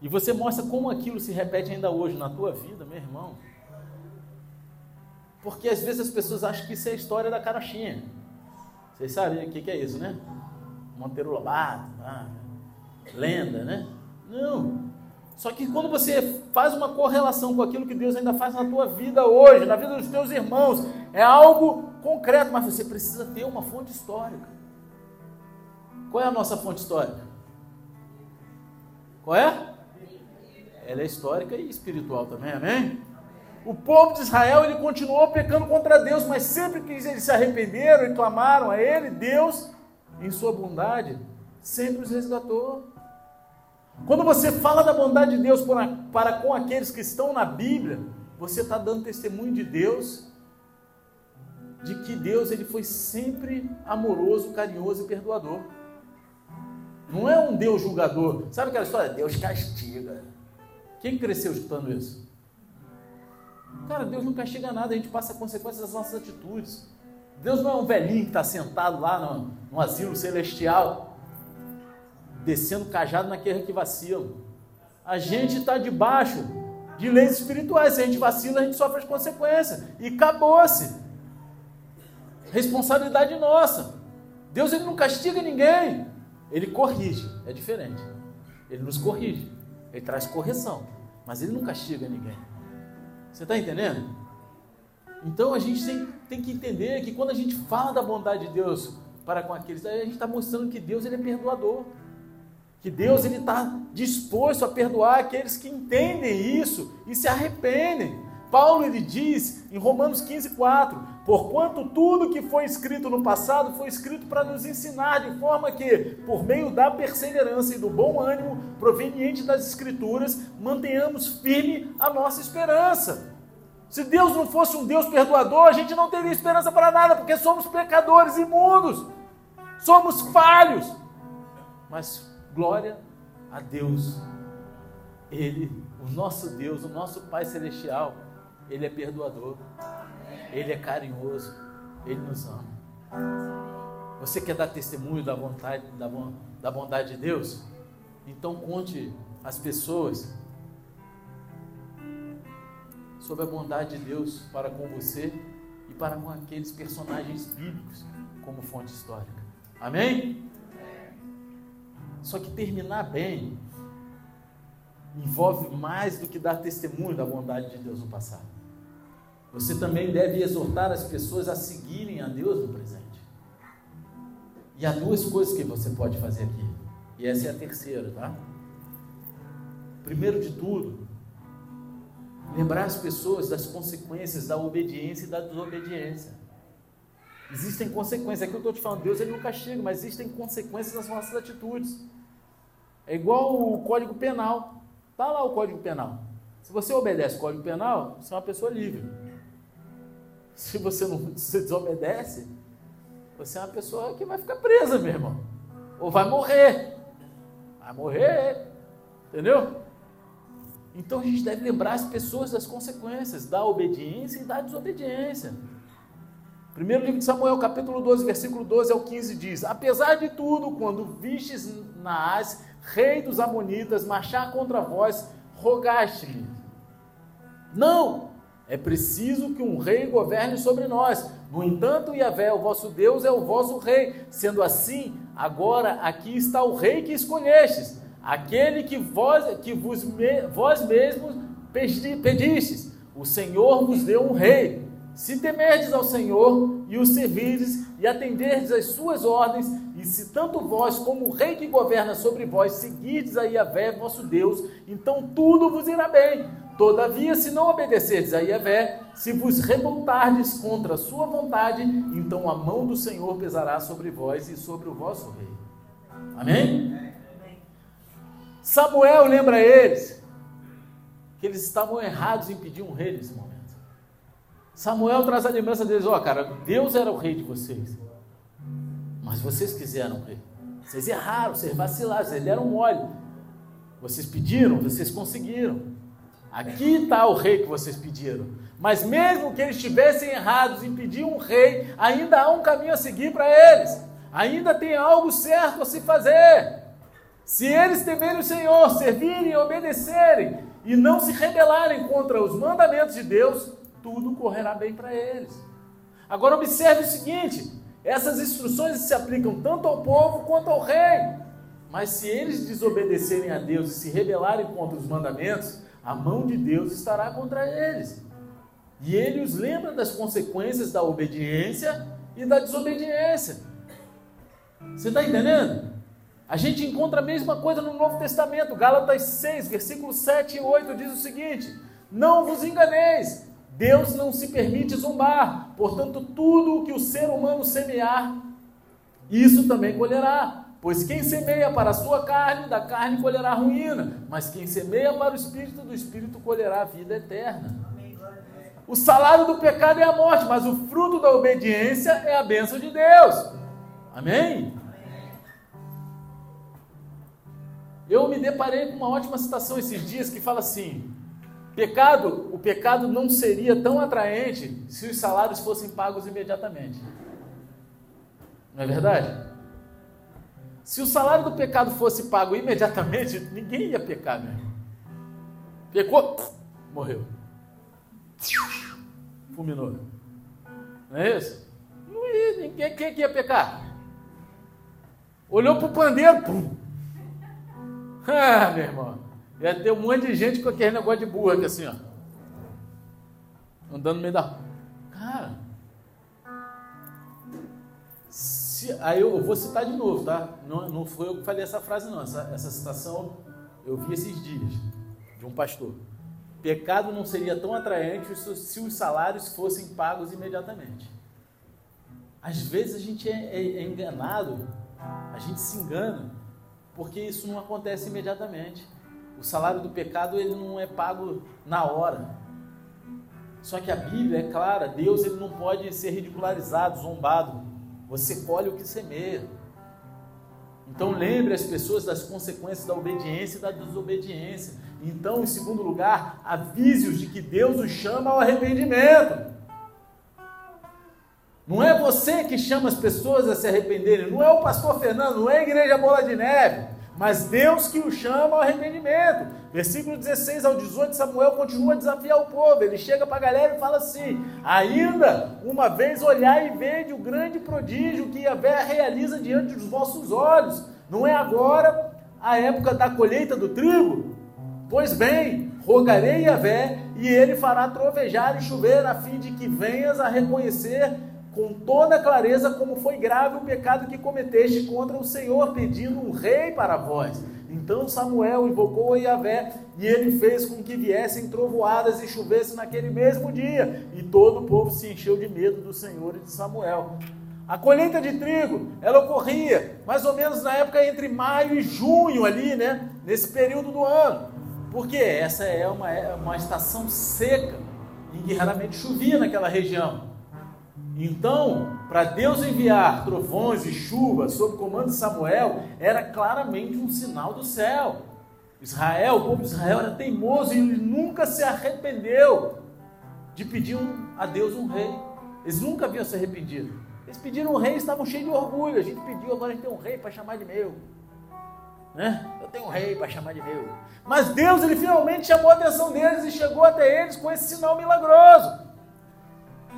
E você mostra como aquilo se repete ainda hoje na tua vida, meu irmão. Porque às vezes as pessoas acham que isso é a história da carochinha. Vocês sabem o que, é isso, né? Monteiro Lobato, lenda, né? Não. Só que quando você faz uma correlação com aquilo que Deus ainda faz na tua vida hoje, na vida dos teus irmãos, é algo concreto, mas você precisa ter uma fonte histórica. Qual é a nossa fonte histórica? Qual é? Ela é histórica e espiritual também, amém? O povo de Israel ele continuou pecando contra Deus, mas sempre que eles se arrependeram e clamaram a Ele, Deus, em sua bondade, sempre os resgatou. Quando você fala da bondade de Deus para, para com aqueles que estão na Bíblia, você está dando testemunho de Deus, de que Deus ele foi sempre amoroso, carinhoso e perdoador. Não é um Deus julgador. Sabe aquela história? Deus castiga. Quem cresceu escutando isso? Cara, Deus não castiga nada, a gente passa consequências das nossas atitudes. Deus não é um velhinho que está sentado lá no, no asilo celestial, descendo cajado naquele que vacila. A gente está debaixo de leis espirituais. Se a gente vacila, a gente sofre as consequências. E acabou-se. Responsabilidade nossa. Deus ele não castiga ninguém. Ele corrige. É diferente. Ele nos corrige. Ele traz correção. Mas ele não castiga ninguém. Você está entendendo? Então a gente tem, tem, que entender que quando a gente fala da bondade de Deus para com aqueles, a gente está mostrando que Deus ele é perdoador. Que Deus ele está disposto a perdoar aqueles que entendem isso e se arrependem. Paulo ele diz em Romanos 15, 4: Porquanto tudo que foi escrito no passado foi escrito para nos ensinar, de forma que, por meio da perseverança e do bom ânimo proveniente das Escrituras, mantenhamos firme a nossa esperança. Se Deus não fosse um Deus perdoador, a gente não teria esperança para nada, porque somos pecadores imundos, somos falhos. Mas glória a Deus, Ele, o nosso Deus, o nosso Pai Celestial, ele é perdoador, Ele é carinhoso, Ele nos ama. Você quer dar testemunho da vontade, da, da bondade de Deus? Então conte às pessoas sobre a bondade de Deus para com você e para com aqueles personagens bíblicos como fonte histórica. Amém? Só que terminar bem envolve mais do que dar testemunho da bondade de Deus no passado. Você também deve exortar as pessoas a seguirem a Deus no presente. E há duas coisas que você pode fazer aqui. E essa é a terceira, tá? Primeiro de tudo, lembrar as pessoas das consequências da obediência e da desobediência. Existem consequências. Aqui eu estou te falando, Deus ele não castiga, mas existem consequências das nossas atitudes. É igual o Código Penal. Está lá o Código Penal. Se você obedece o Código Penal, você é uma pessoa livre. Se você não se desobedece, você é uma pessoa que vai ficar presa, meu irmão. Ou vai morrer. Vai morrer. Entendeu? Então a gente deve lembrar as pessoas das consequências da obediência e da desobediência. Primeiro livro de Samuel, capítulo 12, versículo 12 ao 15 diz: Apesar de tudo, quando vistes Naás, rei dos Amonitas, marchar contra vós, rogaste-lhe. Não, é preciso que um rei governe sobre nós. No entanto, Yahvé, o vosso Deus, é o vosso rei. Sendo assim, agora aqui está o rei que escolhestes, aquele que vós, que vos, vós mesmos pedistes. O Senhor vos deu um rei. Se temerdes ao Senhor e o servirdes e atenderdes às suas ordens, e se tanto vós como o rei que governa sobre vós seguirdes a Yahvé, vosso Deus, então tudo vos irá bem Todavia, se não obedecerdes a Yahvé, se vos revoltardes contra a sua vontade, então a mão do Senhor pesará sobre vós e sobre o vosso rei. Amém? Samuel lembra eles que eles estavam errados em pedir um rei nesse momento. Samuel traz a lembrança deles: ó, oh, cara, Deus era o rei de vocês, mas vocês quiseram um rei. Vocês erraram, vocês vacilaram, vocês deram mole. Vocês pediram, vocês conseguiram. Aqui está o rei que vocês pediram. Mas mesmo que eles estivessem errados em pedir um rei, ainda há um caminho a seguir para eles. Ainda tem algo certo a se fazer. Se eles temerem o Senhor, servirem e obedecerem, e não se rebelarem contra os mandamentos de Deus, tudo correrá bem para eles. Agora observe o seguinte: essas instruções se aplicam tanto ao povo quanto ao rei. Mas se eles desobedecerem a Deus e se rebelarem contra os mandamentos, a mão de Deus estará contra eles. E ele os lembra das consequências da obediência e da desobediência. Você está entendendo? A gente encontra a mesma coisa no Novo Testamento. Gálatas 6, versículos 7 e 8 diz o seguinte: Não vos enganeis, Deus não se permite zombar. Portanto, tudo o que o ser humano semear, isso também colherá. Pois quem semeia para a sua carne, da carne colherá ruína. Mas quem semeia para o espírito, do espírito colherá a vida eterna. O salário do pecado é a morte, mas o fruto da obediência é a bênção de Deus. Amém? Eu me deparei com uma ótima citação esses dias que fala assim: pecado, o pecado não seria tão atraente se os salários fossem pagos imediatamente. Não é verdade? Se o salário do pecado fosse pago imediatamente, ninguém ia pecar mesmo. Pecou, morreu. Fulminou. Não é isso? Não ia, ninguém quem ia pecar. Olhou para o pandeiro, pum. <laughs> Ah, meu irmão. Ia ter um monte de gente com aquele negócio de burro aqui assim, ó. Andando no meio da. Cara. Se, aí eu, vou citar de novo, tá? Não, não foi eu que falei essa frase, não. Essa, essa citação eu vi esses dias de um pastor. Pecado não seria tão atraente se os salários fossem pagos imediatamente. Às vezes a gente é, é, é enganado, a gente se engana porque isso não acontece imediatamente. O salário do pecado ele não é pago na hora. Só que a Bíblia é clara, Deus ele não pode ser ridicularizado, zombado. Você colhe o que semeia. Então lembre as pessoas das consequências da obediência e da desobediência. Então, em segundo lugar, avise-os de que Deus os chama ao arrependimento. Não é você que chama as pessoas a se arrependerem, não é o pastor Fernando, não é a igreja Bola de Neve, mas Deus que o chama ao arrependimento. Versículo 16 ao 18, Samuel continua a desafiar o povo. Ele chega para a galera e fala assim: Ainda uma vez olhar e vede o grande prodígio que Yahvé realiza diante dos vossos olhos. Não é agora a época da colheita do trigo? Pois bem, rogarei Yahvé e ele fará trovejar e chover a fim de que venhas a reconhecer com toda clareza como foi grave o pecado que cometeste contra o Senhor, pedindo um rei para vós. Então Samuel invocou a Yahvé e ele fez com que viessem trovoadas e chovesse naquele mesmo dia. E todo o povo se encheu de medo do Senhor e de Samuel. A colheita de trigo, ela ocorria mais ou menos na época entre maio e junho ali, né? Nesse período do ano. Porque essa é uma, é uma estação seca em que raramente chovia naquela região. Então, para Deus enviar trovões e chuvas sob comando de Samuel, era claramente um sinal do céu. Israel, o povo de Israel era teimoso e ele nunca se arrependeu de pedir um, a Deus um rei. Eles nunca haviam se arrependido. Eles pediram um rei e estavam cheios de orgulho. A gente pediu, agora a gente tem um rei para chamar de meu. Né? Eu tenho um rei para chamar de meu. Mas Deus, ele finalmente chamou a atenção deles e chegou até eles com esse sinal milagroso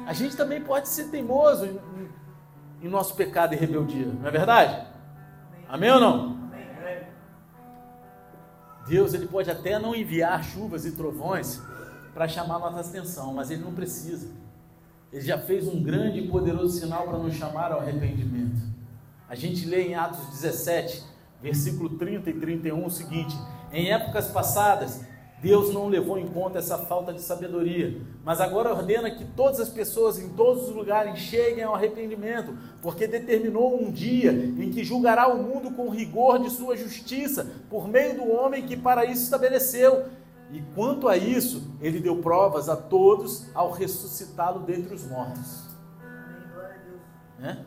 a gente também pode ser teimoso em, nosso pecado e rebeldia, não é verdade? Amém ou não? Deus ele pode até não enviar chuvas e trovões para chamar nossa atenção, mas ele não precisa. Ele já fez um grande e poderoso sinal para nos chamar ao arrependimento. A gente lê em Atos 17, versículo 30 e 31 o seguinte: Em épocas passadas, Deus não levou em conta essa falta de sabedoria, mas agora ordena que todas as pessoas em todos os lugares cheguem ao arrependimento, porque determinou um dia em que julgará o mundo com rigor de sua justiça, por meio do homem que para isso estabeleceu. E quanto a isso, ele deu provas a todos ao ressuscitá-lo dentre os mortos. Né?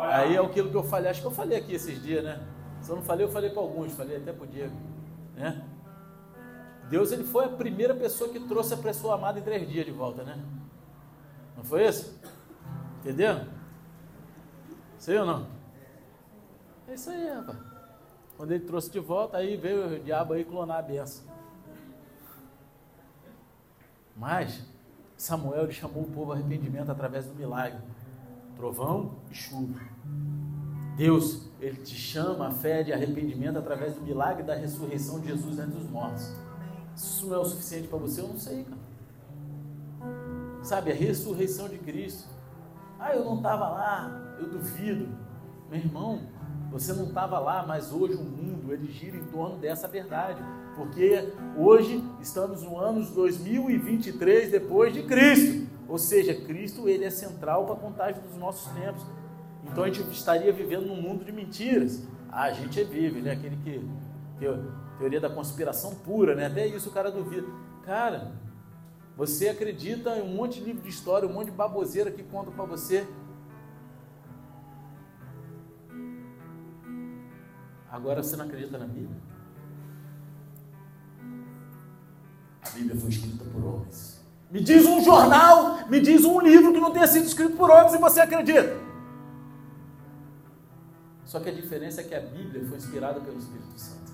Aí é aquilo que eu falei, acho que eu falei aqui esses dias, né? Se eu não falei, eu falei para alguns, falei até para o Diego. Né? Deus ele foi a primeira pessoa que trouxe a pessoa amada em três dias de volta, né? Não foi isso? Entendeu? Sei ou não? É isso aí, rapaz. Quando ele trouxe de volta, aí veio o diabo aí clonar a benção. Mas Samuel ele chamou o povo ao arrependimento através do milagre. Trovão e chuva. Deus, ele te chama a fé de arrependimento através do milagre da ressurreição de Jesus entre os mortos. Isso não é o suficiente para você, eu não sei, cara. Sabe, a ressurreição de Cristo. Ah, eu não estava lá, eu duvido. Meu irmão, você não estava lá, mas hoje o mundo ele gira em torno dessa verdade. Porque hoje estamos no ano 2023 depois de Cristo. Ou seja, Cristo ele é central para a contagem dos nossos tempos. Então a gente estaria vivendo num mundo de mentiras. Ah, a gente vive, né? Aquele que, que teoria da conspiração pura, né? Até isso o cara duvida. Cara, você acredita em um monte de livro de história, um monte de baboseira que conta para você. Agora você não acredita na Bíblia? A Bíblia foi escrita por homens. Me diz um jornal, me diz um livro que não tenha sido escrito por homens e você acredita. Só que a diferença é que a Bíblia foi inspirada pelo Espírito Santo.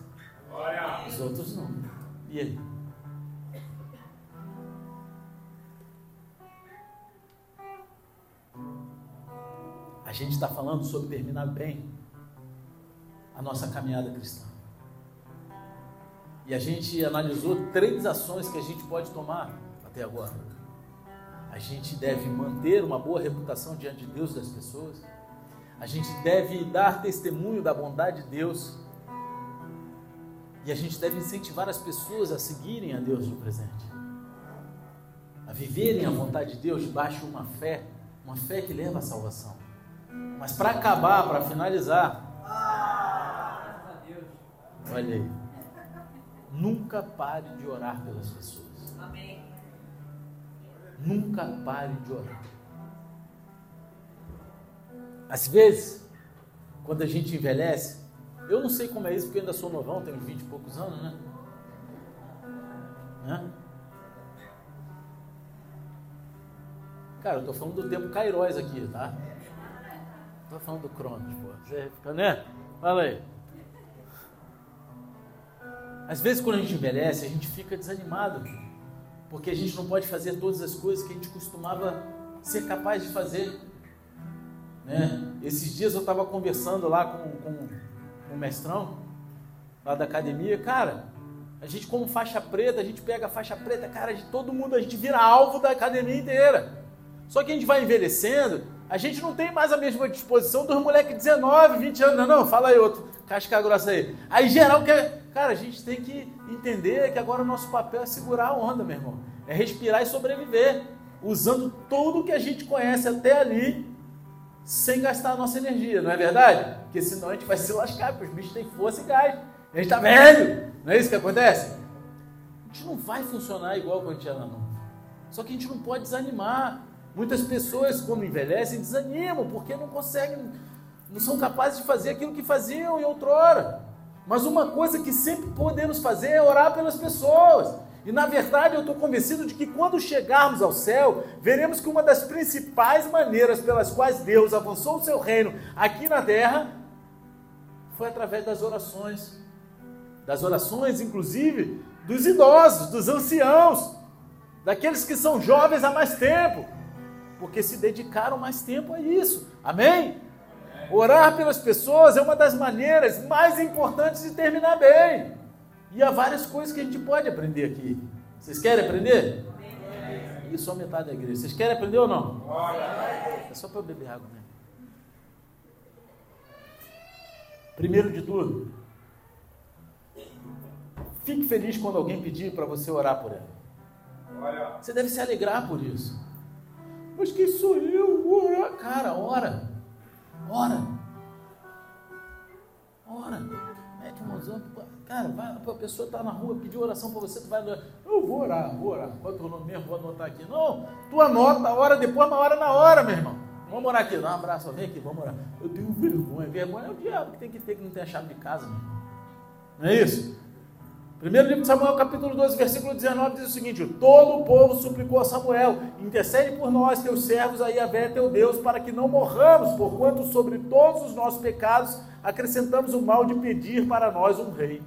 Os outros não. E aí? A gente está falando sobre terminar bem a nossa caminhada cristã. E a gente analisou três ações que a gente pode tomar até agora. A gente deve manter uma boa reputação diante de Deus e das pessoas a gente deve dar testemunho da bondade de Deus. E a gente deve incentivar as pessoas a seguirem a Deus no presente. A viverem a vontade de Deus debaixo de uma fé, uma fé que leva à salvação. Mas para acabar, para finalizar, olha aí, nunca pare de orar pelas pessoas. Nunca pare de orar. Às vezes, quando a gente envelhece, eu não sei como é isso, porque eu ainda sou novão, tenho 20 e poucos anos, né? né? Cara, eu estou falando do tempo Cairóis aqui, tá? Estou falando do Cronos, pô. Você fica, né? Fala aí. Às vezes, quando a gente envelhece, a gente fica desanimado, porque a gente não pode fazer todas as coisas que a gente costumava ser capaz de fazer. Né? Esses dias eu estava conversando lá com, com, o mestrão, lá da academia, cara, a gente como faixa preta, a gente pega a faixa preta, cara, de todo mundo, a gente vira alvo da academia inteira. Só que a gente vai envelhecendo, a gente não tem mais a mesma disposição dos moleques de 19, 20 anos, não, não, fala aí outro, casca grossa aí. Aí geral quer, cara, a gente tem que entender que agora o nosso papel é segurar a onda, meu irmão. É respirar e sobreviver, usando tudo que a gente conhece até ali sem gastar a nossa energia, não é verdade? Porque senão a gente vai se lascar, porque os bichos têm força e gás. A gente está velho, não é isso que acontece? A gente não vai funcionar igual quando a gente era novo. Só que a gente não pode desanimar. Muitas pessoas, quando envelhecem, desanimam porque não conseguem, não são capazes de fazer aquilo que faziam em outrora. Mas uma coisa que sempre podemos fazer é orar pelas pessoas. E na verdade eu estou convencido de que quando chegarmos ao céu, veremos que uma das principais maneiras pelas quais Deus avançou o seu reino aqui na terra foi através das orações. Das orações, inclusive, dos idosos, dos anciãos, daqueles que são jovens há mais tempo, porque se dedicaram mais tempo a isso. Amém? Orar pelas pessoas é uma das maneiras mais importantes de terminar bem. E há várias coisas que a gente pode aprender aqui. Vocês querem aprender? E só metade da igreja. Vocês querem aprender ou não? É só para eu beber água mesmo. Primeiro de tudo, fique feliz quando alguém pedir para você orar por ela. Você deve se alegrar por isso. Mas quem sou eu? Orar? Cara, ora. Ora. Ora. Mete um mãozão. Cara, vai, a pessoa está na rua, pediu oração para você, tu vai. Eu vou orar, vou orar. Qual é o teu nome mesmo? Vou anotar aqui. Não, tu anota a hora depois, uma hora na hora, meu irmão. Vamos orar aqui, dá um abraço, vem aqui, vamos orar. Eu tenho vergonha, vergonha é o diabo que tem que ter que não tem a chave de casa, meu. Não é isso? Primeiro livro de Samuel, capítulo 12, versículo 19, diz o seguinte: Todo o povo suplicou a Samuel, intercede por nós, teus servos, aí a Vé, teu Deus, para que não morramos, porquanto sobre todos os nossos pecados acrescentamos o mal de pedir para nós um rei.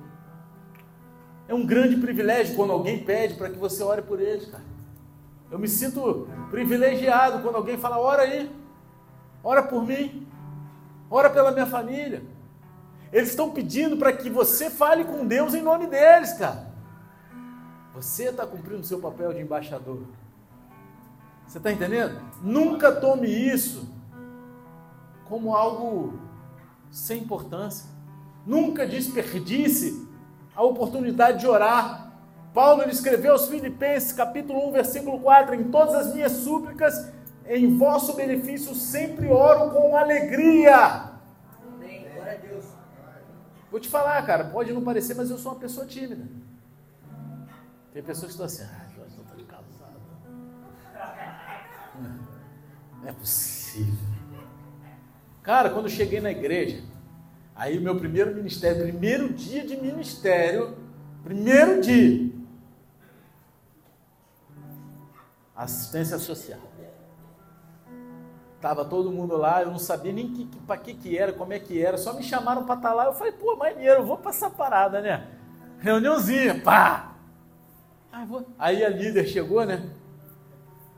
É um grande privilégio quando alguém pede para que você ore por eles, cara. Eu me sinto privilegiado quando alguém fala: ora aí, ora por mim, ora pela minha família. Eles estão pedindo para que você fale com Deus em nome deles, cara. Você está cumprindo o seu papel de embaixador. Você está entendendo? Nunca tome isso como algo sem importância. Nunca desperdice a oportunidade de orar. Paulo escreveu aos Filipenses, capítulo 1, versículo 4: Em todas as minhas súplicas, em vosso benefício, sempre oro com alegria. Amém. Glória a Deus. Vou te falar, cara, pode não parecer, mas eu sou uma pessoa tímida. Tem pessoas que estão assim, ah, Jorge, não de casado. Não é possível. Cara, quando eu cheguei na igreja, Aí o meu primeiro ministério, primeiro dia de ministério, primeiro dia, assistência social. Tava todo mundo lá, eu não sabia nem que, que, para que que era, como é que era, só me chamaram para estar tá lá, eu falei, pô, maneiro, vou passar parada, né? Reuniãozinha, pá! Aí a líder chegou, né?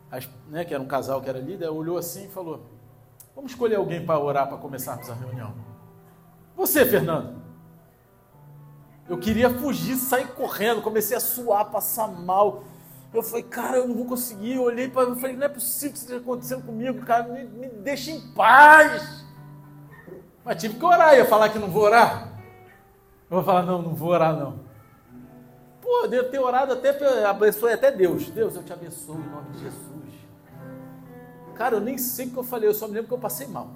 As, né? Que era um casal que era líder, olhou assim e falou: Vamos escolher alguém para orar para começarmos a reunião. Você, Fernando. Eu queria fugir, sair correndo, comecei a suar, passar mal. Eu falei, cara, eu não vou conseguir. Eu olhei para ele e falei, não é possível que isso esteja acontecendo comigo, cara, me, me deixa em paz. Mas tive que orar, ia falar que não vou orar. Eu vou falar, não, não vou orar, não. Pô, eu devo ter orado até, abençoe até Deus. Deus, eu te abençoo em nome de Jesus. Cara, eu nem sei o que eu falei, eu só me lembro que eu passei mal.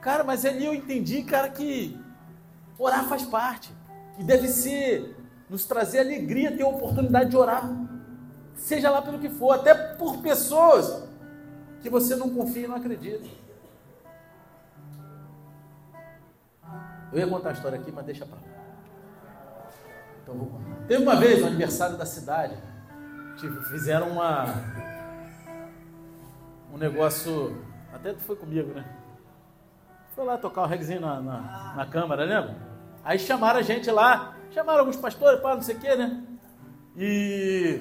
Cara, mas ali eu entendi, cara, que orar faz parte. E deve ser, nos trazer alegria ter a oportunidade de orar. Seja lá pelo que for, até por pessoas que você não confia e não acredita. Eu ia contar a história aqui, mas deixa para lá. Então vou contar. Teve uma vez no aniversário da cidade, fizeram uma um negócio, até tu foi comigo, né? Foi lá tocar o regzinho na, na, na Câmara, lembra? Aí chamaram a gente lá, chamaram alguns pastores, para não sei o quê, né? E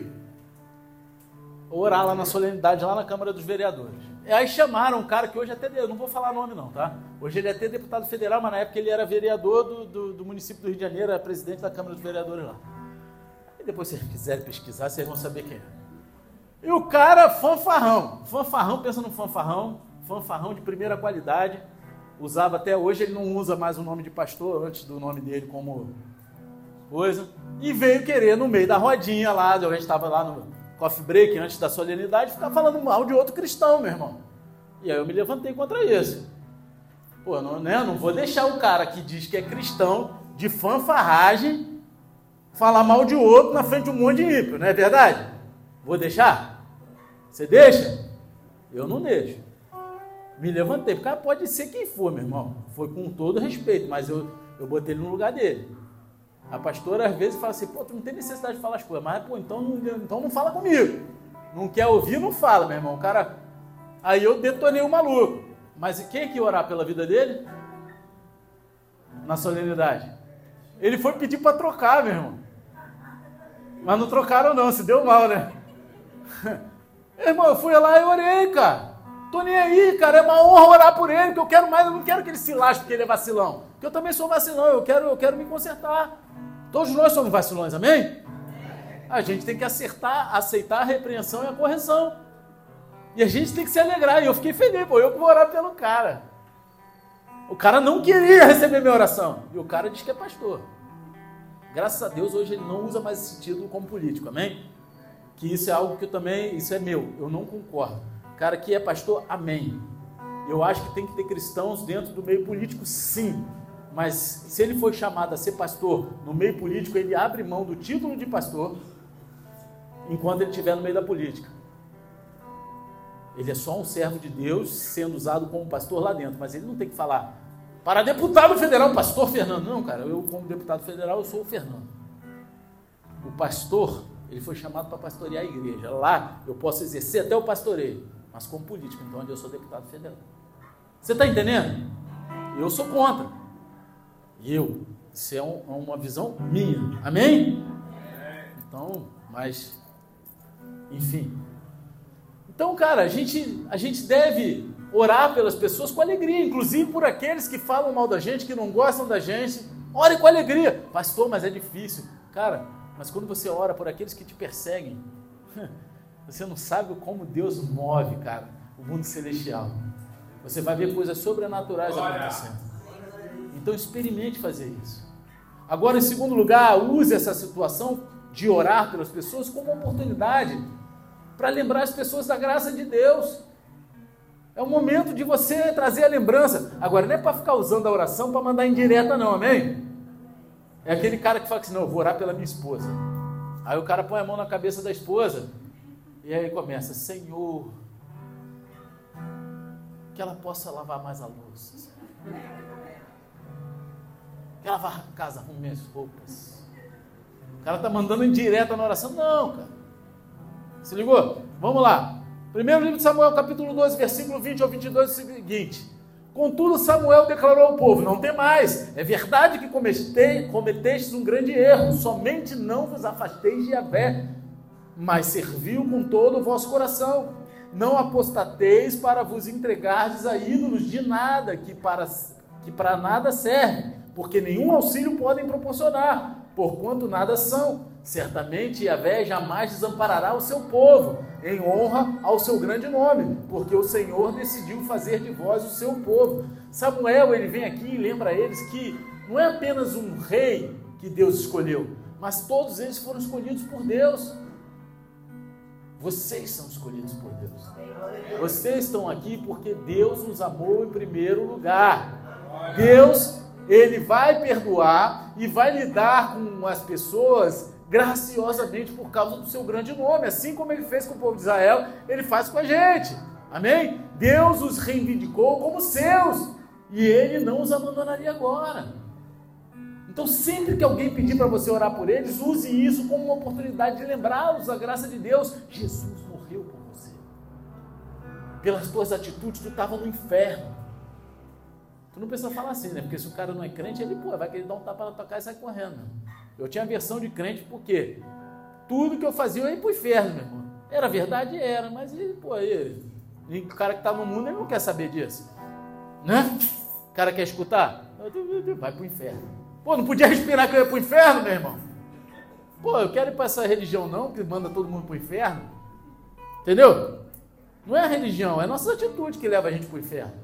orar lá na solenidade, lá na Câmara dos Vereadores. E aí chamaram um cara que hoje é até, eu não vou falar nome não, tá? Hoje ele é até deputado federal, mas na época ele era vereador do, do, do município do Rio de Janeiro, era presidente da Câmara dos Vereadores lá. E depois, se vocês quiserem pesquisar, vocês vão saber quem é. E o cara, fanfarrão. Fanfarrão, pensa no fanfarrão. Fanfarrão de primeira qualidade usava até hoje, ele não usa mais o nome de pastor antes do nome dele como coisa. E veio querer, no meio da rodinha lá, a gente estava lá no coffee break antes da solenidade, ficar falando mal de outro cristão, meu irmão. E aí eu me levantei contra isso. Pô, não, né, não vou deixar o cara que diz que é cristão, de fanfarragem, falar mal de outro na frente de um monte de ímpio, não é verdade? Vou deixar? Você deixa? Eu não deixo me levantei. Porque pode ser quem for, meu irmão. Foi com todo respeito, mas eu, eu botei ele no lugar dele. A pastora às vezes fala assim, pô, tu não tem necessidade de falar as coisas, mas pô, então não, então não fala comigo. Não quer ouvir, não fala, meu irmão. O cara. Aí eu detonei o maluco. Mas quem é que orar pela vida dele? Na solenidade. Ele foi pedir para trocar, meu irmão. Mas não trocaram não, se deu mal, né? <laughs> irmão, eu fui lá e orei, cara. Tô nem aí, cara. É uma honra orar por ele, porque eu quero mais, eu não quero que ele se lasque porque ele é vacilão. Porque eu também sou vacilão, eu quero, eu quero me consertar. Todos nós somos vacilões, amém? A gente tem que acertar, aceitar a repreensão e a correção. E a gente tem que se alegrar. E eu fiquei feliz, pô, eu que vou orar pelo cara. O cara não queria receber minha oração. E o cara diz que é pastor. Graças a Deus, hoje ele não usa mais esse título como político, amém? Que isso é algo que eu também, isso é meu, eu não concordo. Cara que é pastor, amém. Eu acho que tem que ter cristãos dentro do meio político, sim. Mas se ele for chamado a ser pastor no meio político, ele abre mão do título de pastor enquanto ele estiver no meio da política. Ele é só um servo de Deus sendo usado como pastor lá dentro, mas ele não tem que falar Para deputado federal, pastor Fernando. Não, cara, eu como deputado federal, eu sou o Fernando. O pastor, ele foi chamado para pastorear a igreja. Lá eu posso exercer até o pastoreio, mas como político, então onde eu sou deputado federal. Você está entendendo? Eu sou contra. Eu. Isso é um, é uma visão minha. Amém? Então, mas, enfim. Então, cara, a gente, a gente deve orar pelas pessoas com alegria, inclusive por aqueles que falam mal da gente, que não gostam da gente. Ore com alegria. Pastor, mas é difícil. Cara, mas quando você ora por aqueles que te perseguem, <laughs> você não sabe como Deus move, cara, o mundo celestial. Você vai ver coisas sobrenaturais acontecendo. Então experimente fazer isso. Agora, em segundo lugar, use essa situação de orar pelas pessoas como oportunidade para lembrar as pessoas da graça de Deus. É o momento de você trazer a lembrança. Agora, não é para ficar usando a oração para mandar indireta, não, amém? É aquele cara que fala assim: não, eu vou orar pela minha esposa. Aí o cara põe a mão na cabeça da esposa e aí começa: Senhor, que ela possa lavar mais a louça. Ela vá a casa, arrume as roupas. O cara está mandando indireta na oração. Não, cara. Se ligou? Vamos lá. Primeiro livro de Samuel, capítulo 12, versículo 20 ao 22, é o seguinte. Contudo, Samuel declarou ao povo: Não tem mais. É verdade que cometestes um grande erro. Somente não vos afasteis de Yahvé, mas serviu com todo o vosso coração. Não apostateis para vos entregardes a ídolos de nada, que para, que para nada serve, porque nenhum auxílio podem proporcionar, porquanto nada são. Certamente Yahvé jamais desamparará o seu povo, em honra ao seu grande nome, porque o Senhor decidiu fazer de vós o seu povo. Samuel, ele vem aqui e lembra a eles que não é apenas um rei que Deus escolheu, mas todos eles foram escolhidos por Deus. Vocês são escolhidos por Deus. Vocês estão aqui porque Deus nos amou em primeiro lugar. Deus, ele vai perdoar e vai lidar com as pessoas graciosamente por causa do seu grande nome, assim como ele fez com o povo de Israel, ele faz com a gente. Amém? Deus os reivindicou como seus e ele não os abandonaria agora. Então, sempre que alguém pedir para você orar por eles, use isso como uma oportunidade de lembrá-los da graça de Deus. Jesus morreu por você. Pelas tuas atitudes, tu estava no inferno. Tu não precisa falar assim, né? Porque se o cara não é crente, ele pô, vai querer dar um tapa na tua cara e sai correndo. Eu tinha a versão de crente porque tudo que eu fazia eu ia para o inferno, meu irmão. Era verdade? Era, mas ele, pô, ele, o cara que está no mundo, ele não quer saber disso. Né? O cara quer escutar? Vai para o inferno. Pô, não podia respirar que eu ia para o inferno, meu irmão? Pô, eu quero ir para essa religião não, que manda todo mundo para o inferno. Entendeu? Não é a religião, é a nossa atitude que leva a gente para o inferno.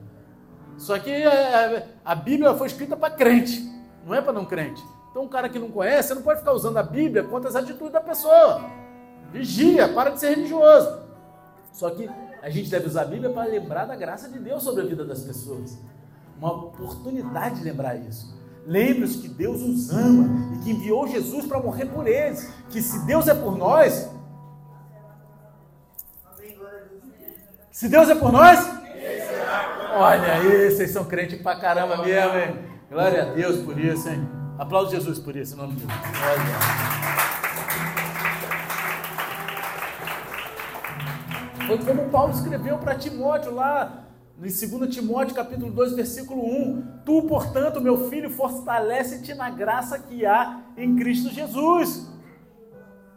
Só que a, a Bíblia foi escrita para crente, não é para não crente. Então, um cara que não conhece, você não pode ficar usando a Bíblia contra as atitudes da pessoa. Vigia, para de ser religioso. Só que a gente deve usar a Bíblia para lembrar da graça de Deus sobre a vida das pessoas. Uma oportunidade de lembrar isso. Lembre-se que Deus os ama e que enviou Jesus para morrer por eles. Que se Deus é por nós, se Deus é por nós, olha aí, vocês são crentes pra caramba mesmo, hein? Glória a Deus por isso, hein? Aplaude Jesus por isso, em nome de Deus. Olha. Foi como Paulo escreveu para Timóteo lá em 2 Timóteo capítulo 2, versículo 1, tu, portanto, meu filho, fortalece-te na graça que há em Cristo Jesus.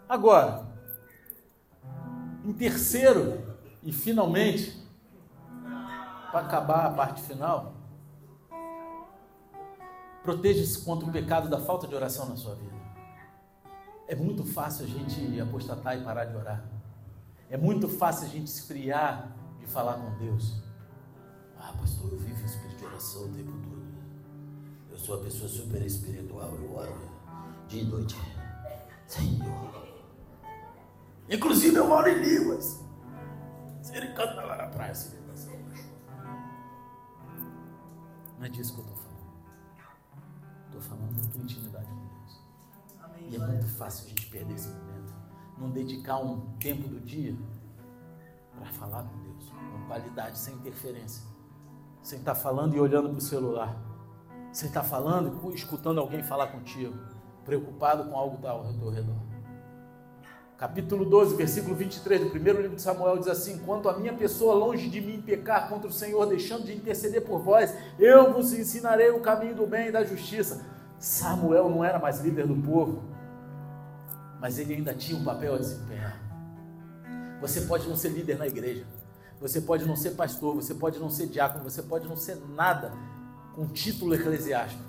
Agora, em terceiro e finalmente, para acabar a parte final, proteja-se contra o pecado da falta de oração na sua vida. É muito fácil a gente apostatar e parar de orar. É muito fácil a gente esfriar de falar com Deus. Ah, pastor, eu vivo em espírito de oração o tempo todo. Eu sou uma pessoa super espiritual, eu oro dia e noite. Senhor. Inclusive eu oro em línguas. Se ele canta lá na praia, se Não é disso que eu estou falando. Estou falando da tua intimidade com Deus. Amém. E é muito fácil a gente perder esse momento. Não dedicar um tempo do dia para falar com Deus, com qualidade, sem interferência sem estar falando e olhando para o celular. Você está falando, escutando alguém falar contigo, preocupado com algo está ao teu redor. Capítulo 12, versículo 23 do primeiro livro de Samuel diz assim: Quanto a minha pessoa longe de mim pecar contra o Senhor, deixando de interceder por vós, eu vos ensinarei o caminho do bem e da justiça. Samuel não era mais líder do povo, mas ele ainda tinha um papel a desempenhar. Você pode não ser líder na igreja, você pode não ser pastor, você pode não ser diácono, você pode não ser nada com título eclesiástico,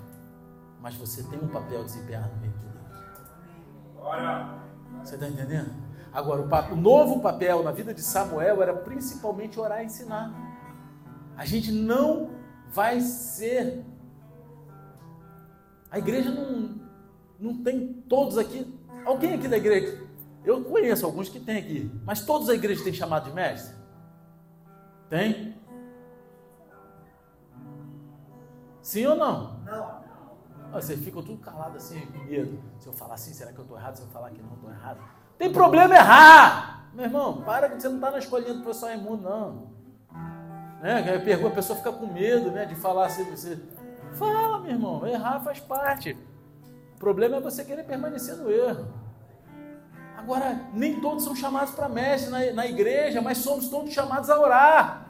mas você tem um papel a desempenhar no meio de Deus. Você está entendendo? Agora, o, o novo papel na vida de Samuel era principalmente orar e ensinar. A gente não vai ser. A igreja não, não tem todos aqui. Alguém aqui da igreja? Eu conheço alguns que tem aqui, mas todos a igreja têm chamado de mestre? Tem? Sim ou não? Não. Vocês ficam tudo calados assim, com medo. Se eu falar assim, será que eu estou errado? Se eu falar que não estou errado? Tem problema errar! Meu irmão, para que você não está na escolinha do professor Raimundo, não. Né? A pessoa fica com medo né, de falar assim, você. Fala, meu irmão, errar faz parte. O problema é você querer permanecer no erro. Agora, nem todos são chamados para mestre na, na igreja, mas somos todos chamados a orar.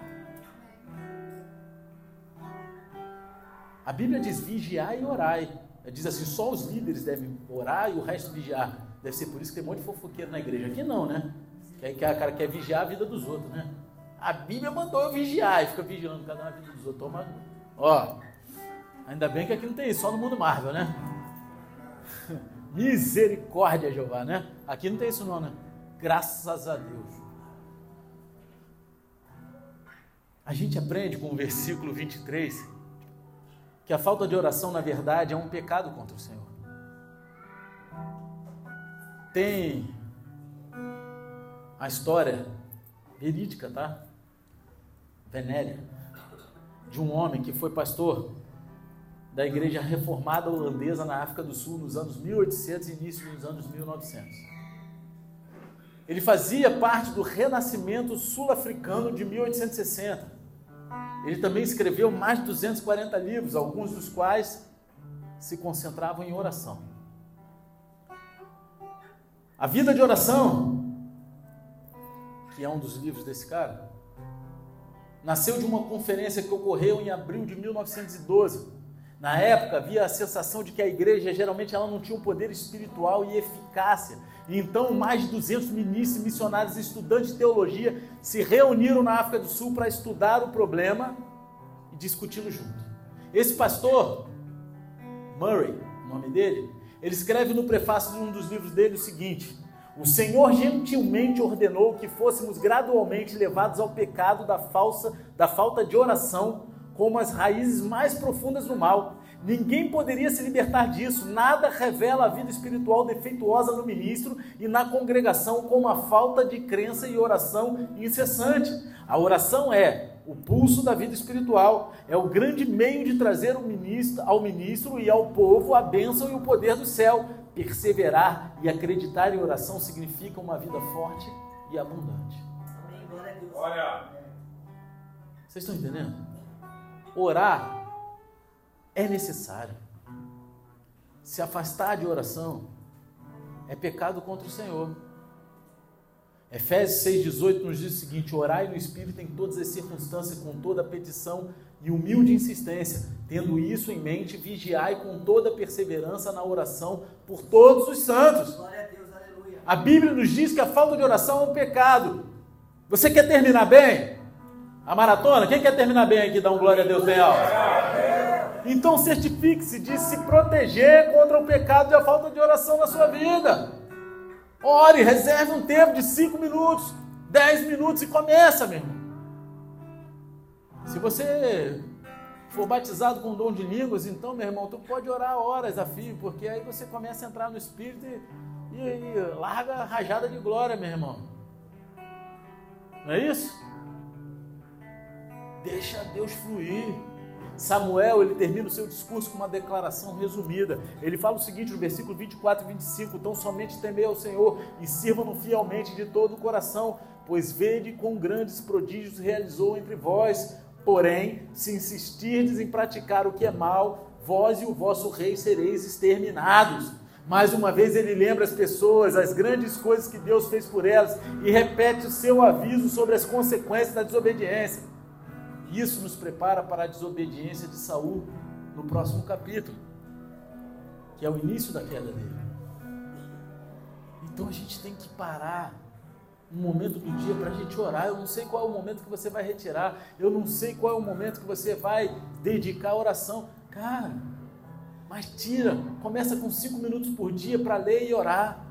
A Bíblia diz vigiar e orai. Diz assim: só os líderes devem orar e o resto vigiar. Deve ser por isso que tem um monte de fofoqueiro na igreja. Aqui não, né? Que aí cara quer vigiar a vida dos outros, né? A Bíblia mandou eu vigiar e fica vigilando cada um a vida dos outros. Toma. Ó, ainda bem que aqui não tem isso, só no mundo Marvel, né? <laughs> Misericórdia, Jeová, né? Aqui não tem isso não, né? Graças a Deus. A gente aprende com o versículo 23 que a falta de oração, na verdade, é um pecado contra o Senhor. Tem a história verídica, tá? Venéria, de um homem que foi pastor da igreja reformada holandesa na África do Sul nos anos 1800 e início dos anos 1900. Ele fazia parte do renascimento sul-africano de 1860. Ele também escreveu mais de 240 livros, alguns dos quais se concentravam em oração. A vida de oração, que é um dos livros desse cara, nasceu de uma conferência que ocorreu em abril de 1912 na época havia a sensação de que a igreja geralmente ela não tinha um poder espiritual e eficácia. Então, mais de 200 ministros, missionários e estudantes de teologia se reuniram na África do Sul para estudar o problema e discuti-lo junto. Esse pastor, Murray, o nome dele, ele escreve no prefácio de um dos livros dele o seguinte: O Senhor gentilmente ordenou que fôssemos gradualmente levados ao pecado da falsa, da falta de oração como as raízes mais profundas do mal. Ninguém poderia se libertar disso. Nada revela a vida espiritual defeituosa no ministro e na congregação como a falta de crença e oração incessante. A oração é o pulso da vida espiritual, é o grande meio de trazer ministro, ao ministro e ao povo a bênção e o poder do céu. Perseverar e acreditar em oração significa uma vida forte e abundante. Olha. Vocês estão entendendo? Orar é necessário. Se afastar de oração é pecado contra o Senhor. Efésios 6,18 nos diz o seguinte: orai no Espírito em todas as circunstâncias, com toda a petição e humilde insistência, tendo isso em mente, vigiai com toda perseverança na oração por todos os santos. A, a Bíblia nos diz que a falta de oração é um pecado. Você quer terminar bem? A maratona? Quem quer terminar bem aqui? Dá um glória a Deus bem alto. Então certifique-se de se proteger contra o pecado e a falta de oração na sua vida. Ore, reserve um tempo de 5 minutos, 10 minutos e começa, meu irmão. Se você for batizado com dom de línguas, então, meu irmão, tu pode orar horas a fio, porque aí você começa a entrar no Espírito e, e, e larga a rajada de glória, meu irmão. Não é isso? Deixa Deus fluir. Samuel, ele termina o seu discurso com uma declaração resumida. Ele fala o seguinte no versículo 24 e 25: Então somente temei ao Senhor e sirvam-no fielmente de todo o coração, pois vede com grandes prodígios realizou entre vós. Porém, se insistirdes em praticar o que é mal, vós e o vosso rei sereis exterminados. Mais uma vez ele lembra as pessoas as grandes coisas que Deus fez por elas e repete o seu aviso sobre as consequências da desobediência. Isso nos prepara para a desobediência de Saul no próximo capítulo, que é o início da queda dele. Então a gente tem que parar um momento do dia para a gente orar. Eu não sei qual é o momento que você vai retirar, eu não sei qual é o momento que você vai dedicar a oração. Cara, mas tira, começa com cinco minutos por dia para ler e orar.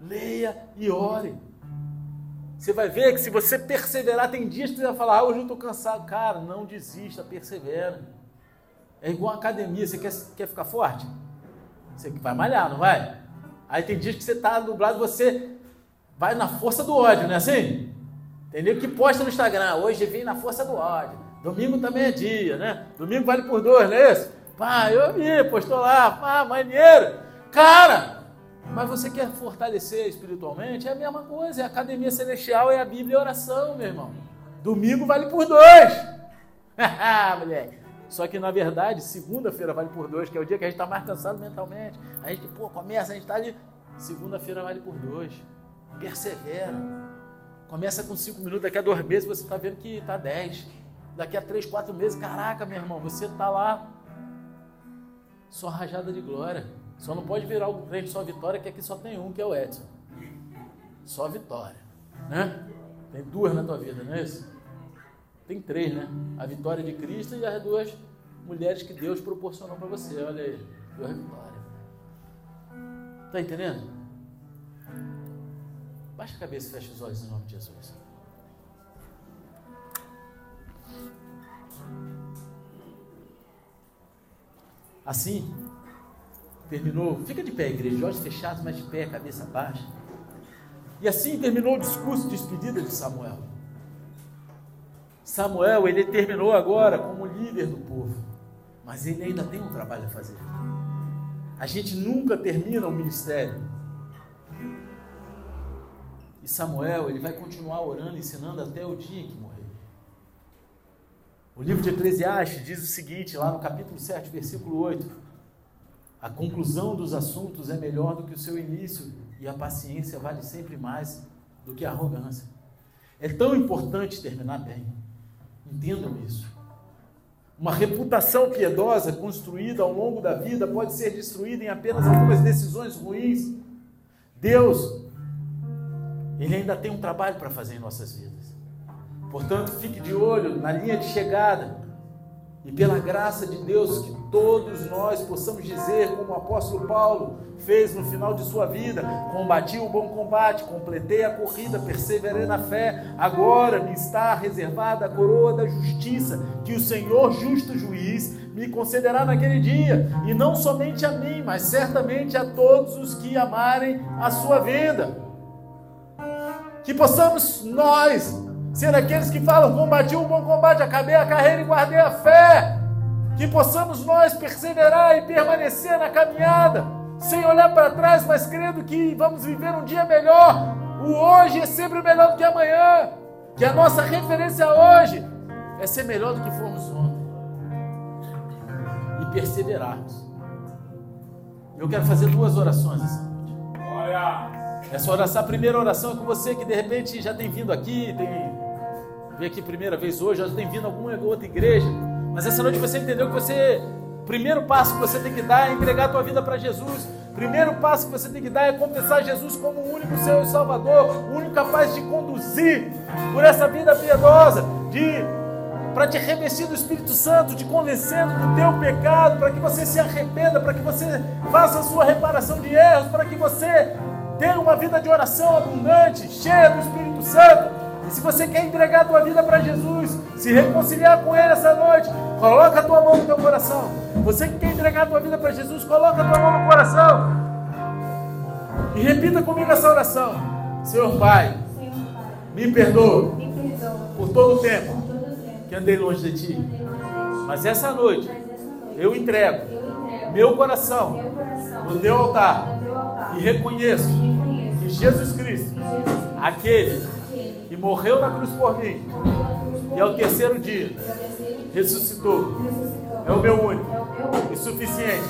Leia e ore. Você vai ver que se você perseverar, tem dias que você vai falar, ah, hoje eu estou cansado. Cara, não desista, persevera. É igual academia, você quer, quer ficar forte? Você vai malhar, não vai? Aí tem dias que você está nublado, você vai na força do ódio, não é assim? Entendeu? Que posta no Instagram, hoje vem na força do ódio. Domingo também é dia, né? Domingo vale por dois, não é isso? Pá, eu vi, postou lá, pá, maneiro. Cara, mas você quer fortalecer espiritualmente? É a mesma coisa, é a academia celestial, é a Bíblia e a oração, meu irmão. Domingo vale por dois. <laughs> moleque. Só que na verdade, segunda-feira vale por dois, que é o dia que a gente está mais cansado mentalmente. A gente, pô, começa, a gente está ali. Segunda-feira vale por dois. Persevera. Começa com cinco minutos, daqui a dois meses você está vendo que está dez. Daqui a três, quatro meses, caraca, meu irmão, você está lá só rajada de glória. Só não pode virar o trem só vitória, que aqui só tem um, que é o Edson. Só vitória. Né? Tem duas na tua vida, não é isso? Tem três, né? A vitória de Cristo e as duas mulheres que Deus proporcionou para você. Olha aí, duas vitórias. Está entendendo? Baixa a cabeça e fecha os olhos em nome de Jesus. Assim, terminou, fica de pé, igreja, olhos fechados, mas de pé, cabeça baixa. E assim terminou o discurso de despedida de Samuel. Samuel, ele terminou agora como líder do povo, mas ele ainda tem um trabalho a fazer. A gente nunca termina o ministério. E Samuel, ele vai continuar orando, ensinando até o dia que morrer. O livro de Eclesiastes diz o seguinte, lá no capítulo 7, versículo 8: A conclusão dos assuntos é melhor do que o seu início, e a paciência vale sempre mais do que a arrogância. É tão importante terminar bem. Entendam isso. Uma reputação piedosa construída ao longo da vida pode ser destruída em apenas algumas decisões ruins. Deus, Ele ainda tem um trabalho para fazer em nossas vidas. Portanto, fique de olho na linha de chegada. E pela graça de Deus, que todos nós possamos dizer, como o apóstolo Paulo fez no final de sua vida: combati o bom combate, completei a corrida, perseverei na fé. Agora me está reservada a coroa da justiça, que o Senhor, justo juiz, me concederá naquele dia, e não somente a mim, mas certamente a todos os que amarem a sua vida. Que possamos nós ser aqueles que falam: combati um bom combate, acabei a carreira e guardei a fé. Que possamos nós perseverar e permanecer na caminhada, sem olhar para trás, mas crendo que vamos viver um dia melhor. O hoje é sempre melhor do que amanhã. Que a nossa referência hoje é ser melhor do que fomos ontem. E perseverarmos. Eu quero fazer duas orações essa noite. Essa oração, a primeira oração é com você que de repente já tem vindo aqui, tem veio aqui primeira vez hoje, já tem vindo alguma outra igreja, mas essa noite você entendeu que você, o primeiro passo que você tem que dar é entregar a tua vida para Jesus. Primeiro passo que você tem que dar é confessar Jesus como o único Senhor e Salvador, o único capaz de conduzir por essa vida piedosa, de para te revestir do Espírito Santo, te convencendo do teu pecado, para que você se arrependa, para que você faça a sua reparação de erros, para que você tenha uma vida de oração abundante, cheia do Espírito Santo. E se você quer entregar a tua vida para Jesus, se reconciliar com Ele essa noite, coloca a tua mão no teu coração. Você que quer entregar a tua vida para Jesus, coloca a tua mão no coração. E repita comigo essa oração. Senhor Pai, me perdoa por todo o tempo que andei longe de Ti. Mas essa noite eu entrego meu coração no teu altar e reconheço que Jesus Cristo, aquele e morreu na cruz por mim, e ao terceiro dia ressuscitou. É o meu único e suficiente,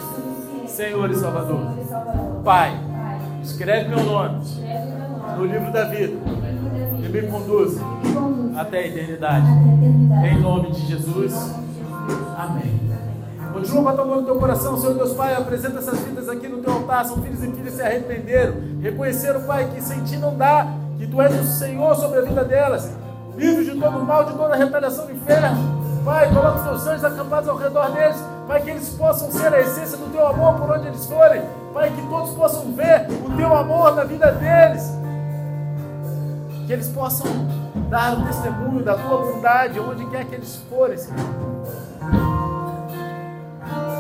Senhor e Salvador. Pai, escreve meu nome no livro da vida e me conduz até a eternidade. Em nome de Jesus. Amém. Continua batalhando no teu coração, Senhor Deus Pai. Apresenta essas vidas aqui no teu altar. São filhos e filhas se arrependeram. Reconheceram, Pai, que sem ti não dá. Que tu és o Senhor sobre a vida delas. Livre de todo mal, de toda retaliação do inferno. Pai, coloca os teus anjos acampados ao redor deles. Pai, que eles possam ser a essência do teu amor por onde eles forem. Pai, que todos possam ver o teu amor na vida deles. Que eles possam dar o testemunho da tua bondade onde quer que eles forem, Senhor.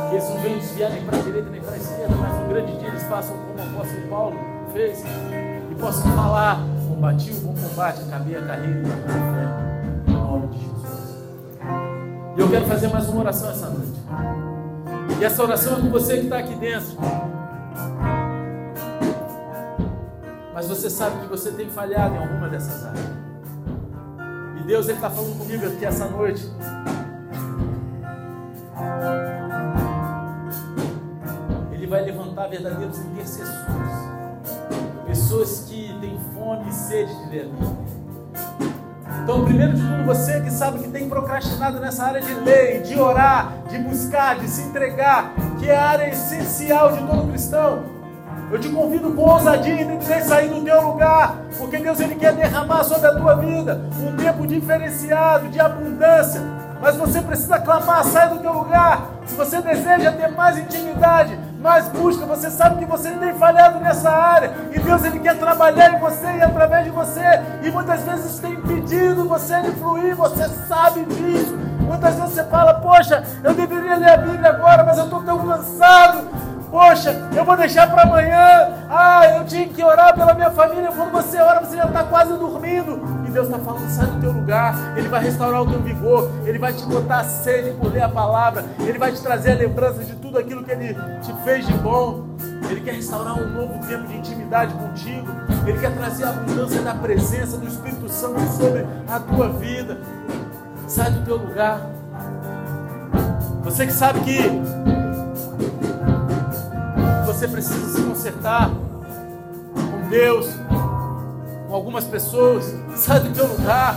Que eles não venham desviar nem para a direita nem para a esquerda, mas no grande dia eles façam como o apóstolo Paulo fez e possam falar: combati o bom combate, acabei a carreira e Em nome de Jesus. E eu quero fazer mais uma oração essa noite. E essa oração é com você que está aqui dentro. Mas você sabe que você tem falhado em alguma dessas áreas. E Deus está falando comigo aqui essa noite. Ele vai levantar verdadeiros intercessores. Pessoas que têm fome e sede de ver Então, primeiro de tudo, você que sabe que tem procrastinado nessa área de ler, de orar, de buscar, de se entregar, que é a área essencial de todo cristão, eu te convido com ousadia e sem sair do teu lugar, porque Deus ele quer derramar sobre a tua vida um tempo diferenciado, de abundância. Mas você precisa clamar, sai do teu lugar. Se você deseja ter mais intimidade, mais busca, você sabe que você tem falhado nessa área e Deus ele quer trabalhar em você e através de você. E muitas vezes tem impedido você de fluir, você sabe disso. Muitas vezes você fala, poxa, eu deveria ler a Bíblia agora, mas eu estou tão cansado. Poxa, eu vou deixar para amanhã. Ah, eu tinha que orar pela minha família. Quando você ora, você já está quase dormindo. E Deus está falando, sai do teu lugar. Ele vai restaurar o teu vigor. Ele vai te botar a sede por ler a palavra. Ele vai te trazer a lembrança de tudo aquilo que Ele te fez de bom. Ele quer restaurar um novo tempo de intimidade contigo. Ele quer trazer a abundância da presença do Espírito Santo sobre a tua vida. Sai do teu lugar. Você que sabe que você precisa se consertar com Deus, com algumas pessoas. <laughs> Sai do teu lugar.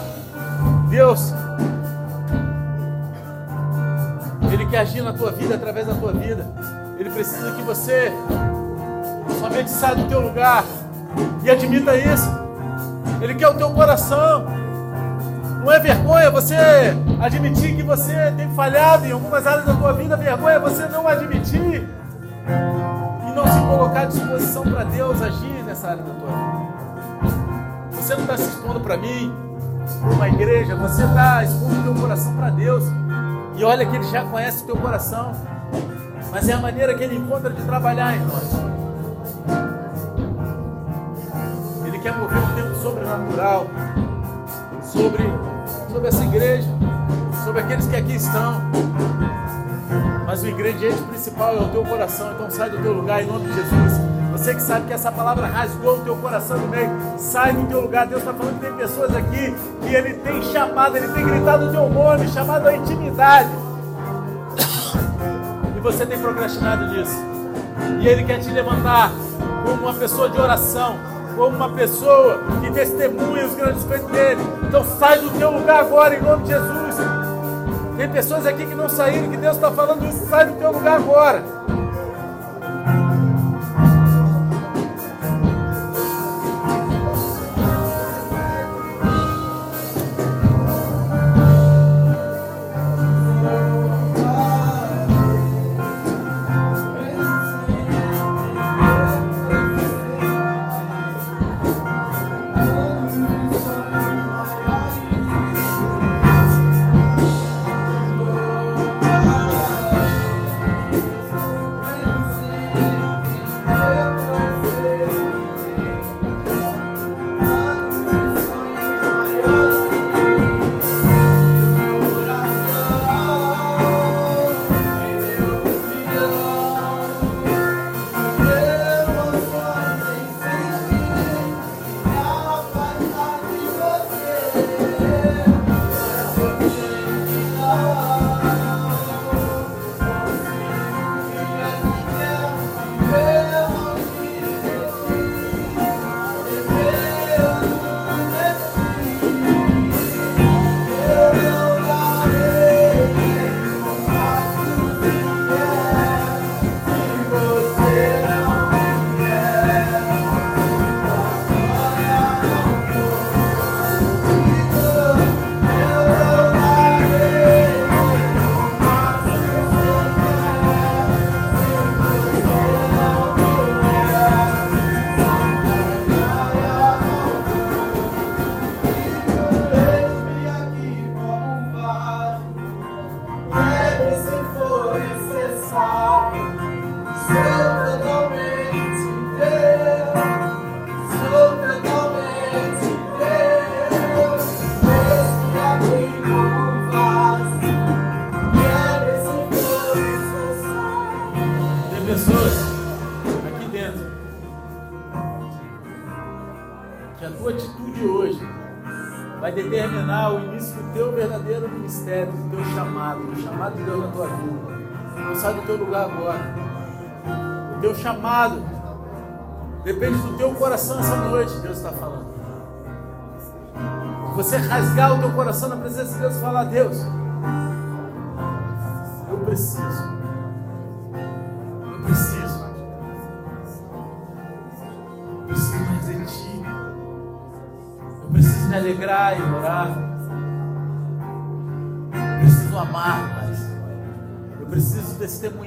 Deus, Ele quer agir na tua vida através da tua vida. Ele precisa que você somente saia do teu lugar e admita isso. Ele quer o teu coração. Não é vergonha você admitir que você tem falhado em algumas áreas da tua vida. Vergonha é você não admitir e não se colocar à disposição para Deus agir nessa área da tua vida. Você não está se expondo para mim, para uma igreja, você está expondo o teu coração para Deus. E olha que Ele já conhece o teu coração, mas é a maneira que Ele encontra de trabalhar em nós. Ele quer mover um tempo sobrenatural sobre, sobre essa igreja, sobre aqueles que aqui estão. Mas o ingrediente principal é o teu coração. Então sai do teu lugar em nome de Jesus. Você que sabe que essa palavra rasgou o teu coração no meio, sai do teu lugar. Deus está falando que tem pessoas aqui que Ele tem chamado, Ele tem gritado o teu nome, chamado a intimidade. E você tem procrastinado nisso. E Ele quer te levantar como uma pessoa de oração, como uma pessoa que testemunha os grandes feitos dele. Então sai do teu lugar agora em nome de Jesus. Tem pessoas aqui que não saíram, que Deus está falando isso, sai do teu lugar agora. Lugar agora. O teu chamado depende do teu coração essa noite, Deus está falando. Você rasgar o teu coração na presença de Deus e falar, Deus,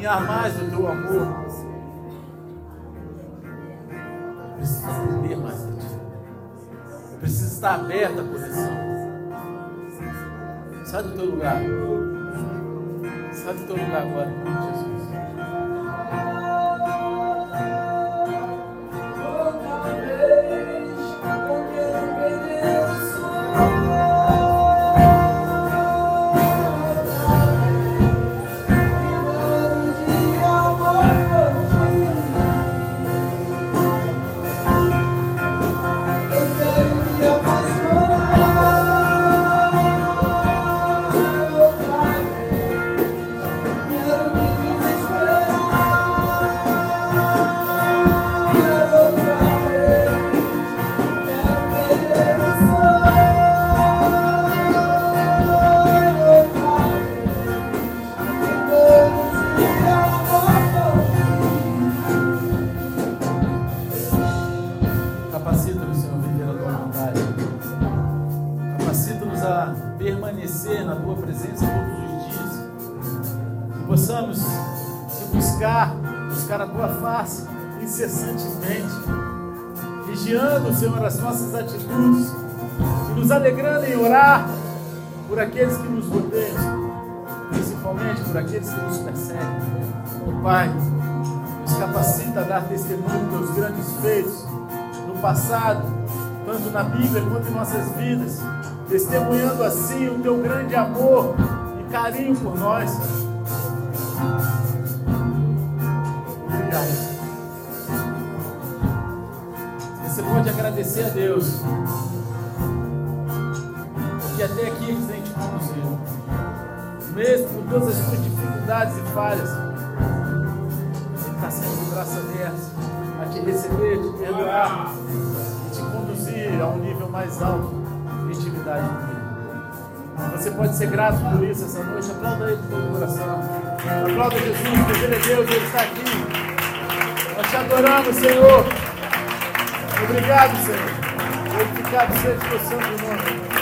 testemunhar mais do teu amor. Eu preciso aprender mais de ti. Eu preciso estar aberto à conexão. Sai do teu lugar. Sai do teu lugar agora, Jesus. Passado, tanto na Bíblia quanto em nossas vidas, testemunhando assim o teu grande amor e carinho por nós. Obrigado. pode agradecer a Deus. Porque até aqui Ele tem te conduzido. Mesmo com todas as suas dificuldades e falhas, pode ser grato por isso essa noite. Aplauda Ele todo o coração. Aplauda Jesus, porque Ele é Deus, Ele está aqui. Nós te adoramos, Senhor. Obrigado, Senhor. Glorificado seja o seu santo nome.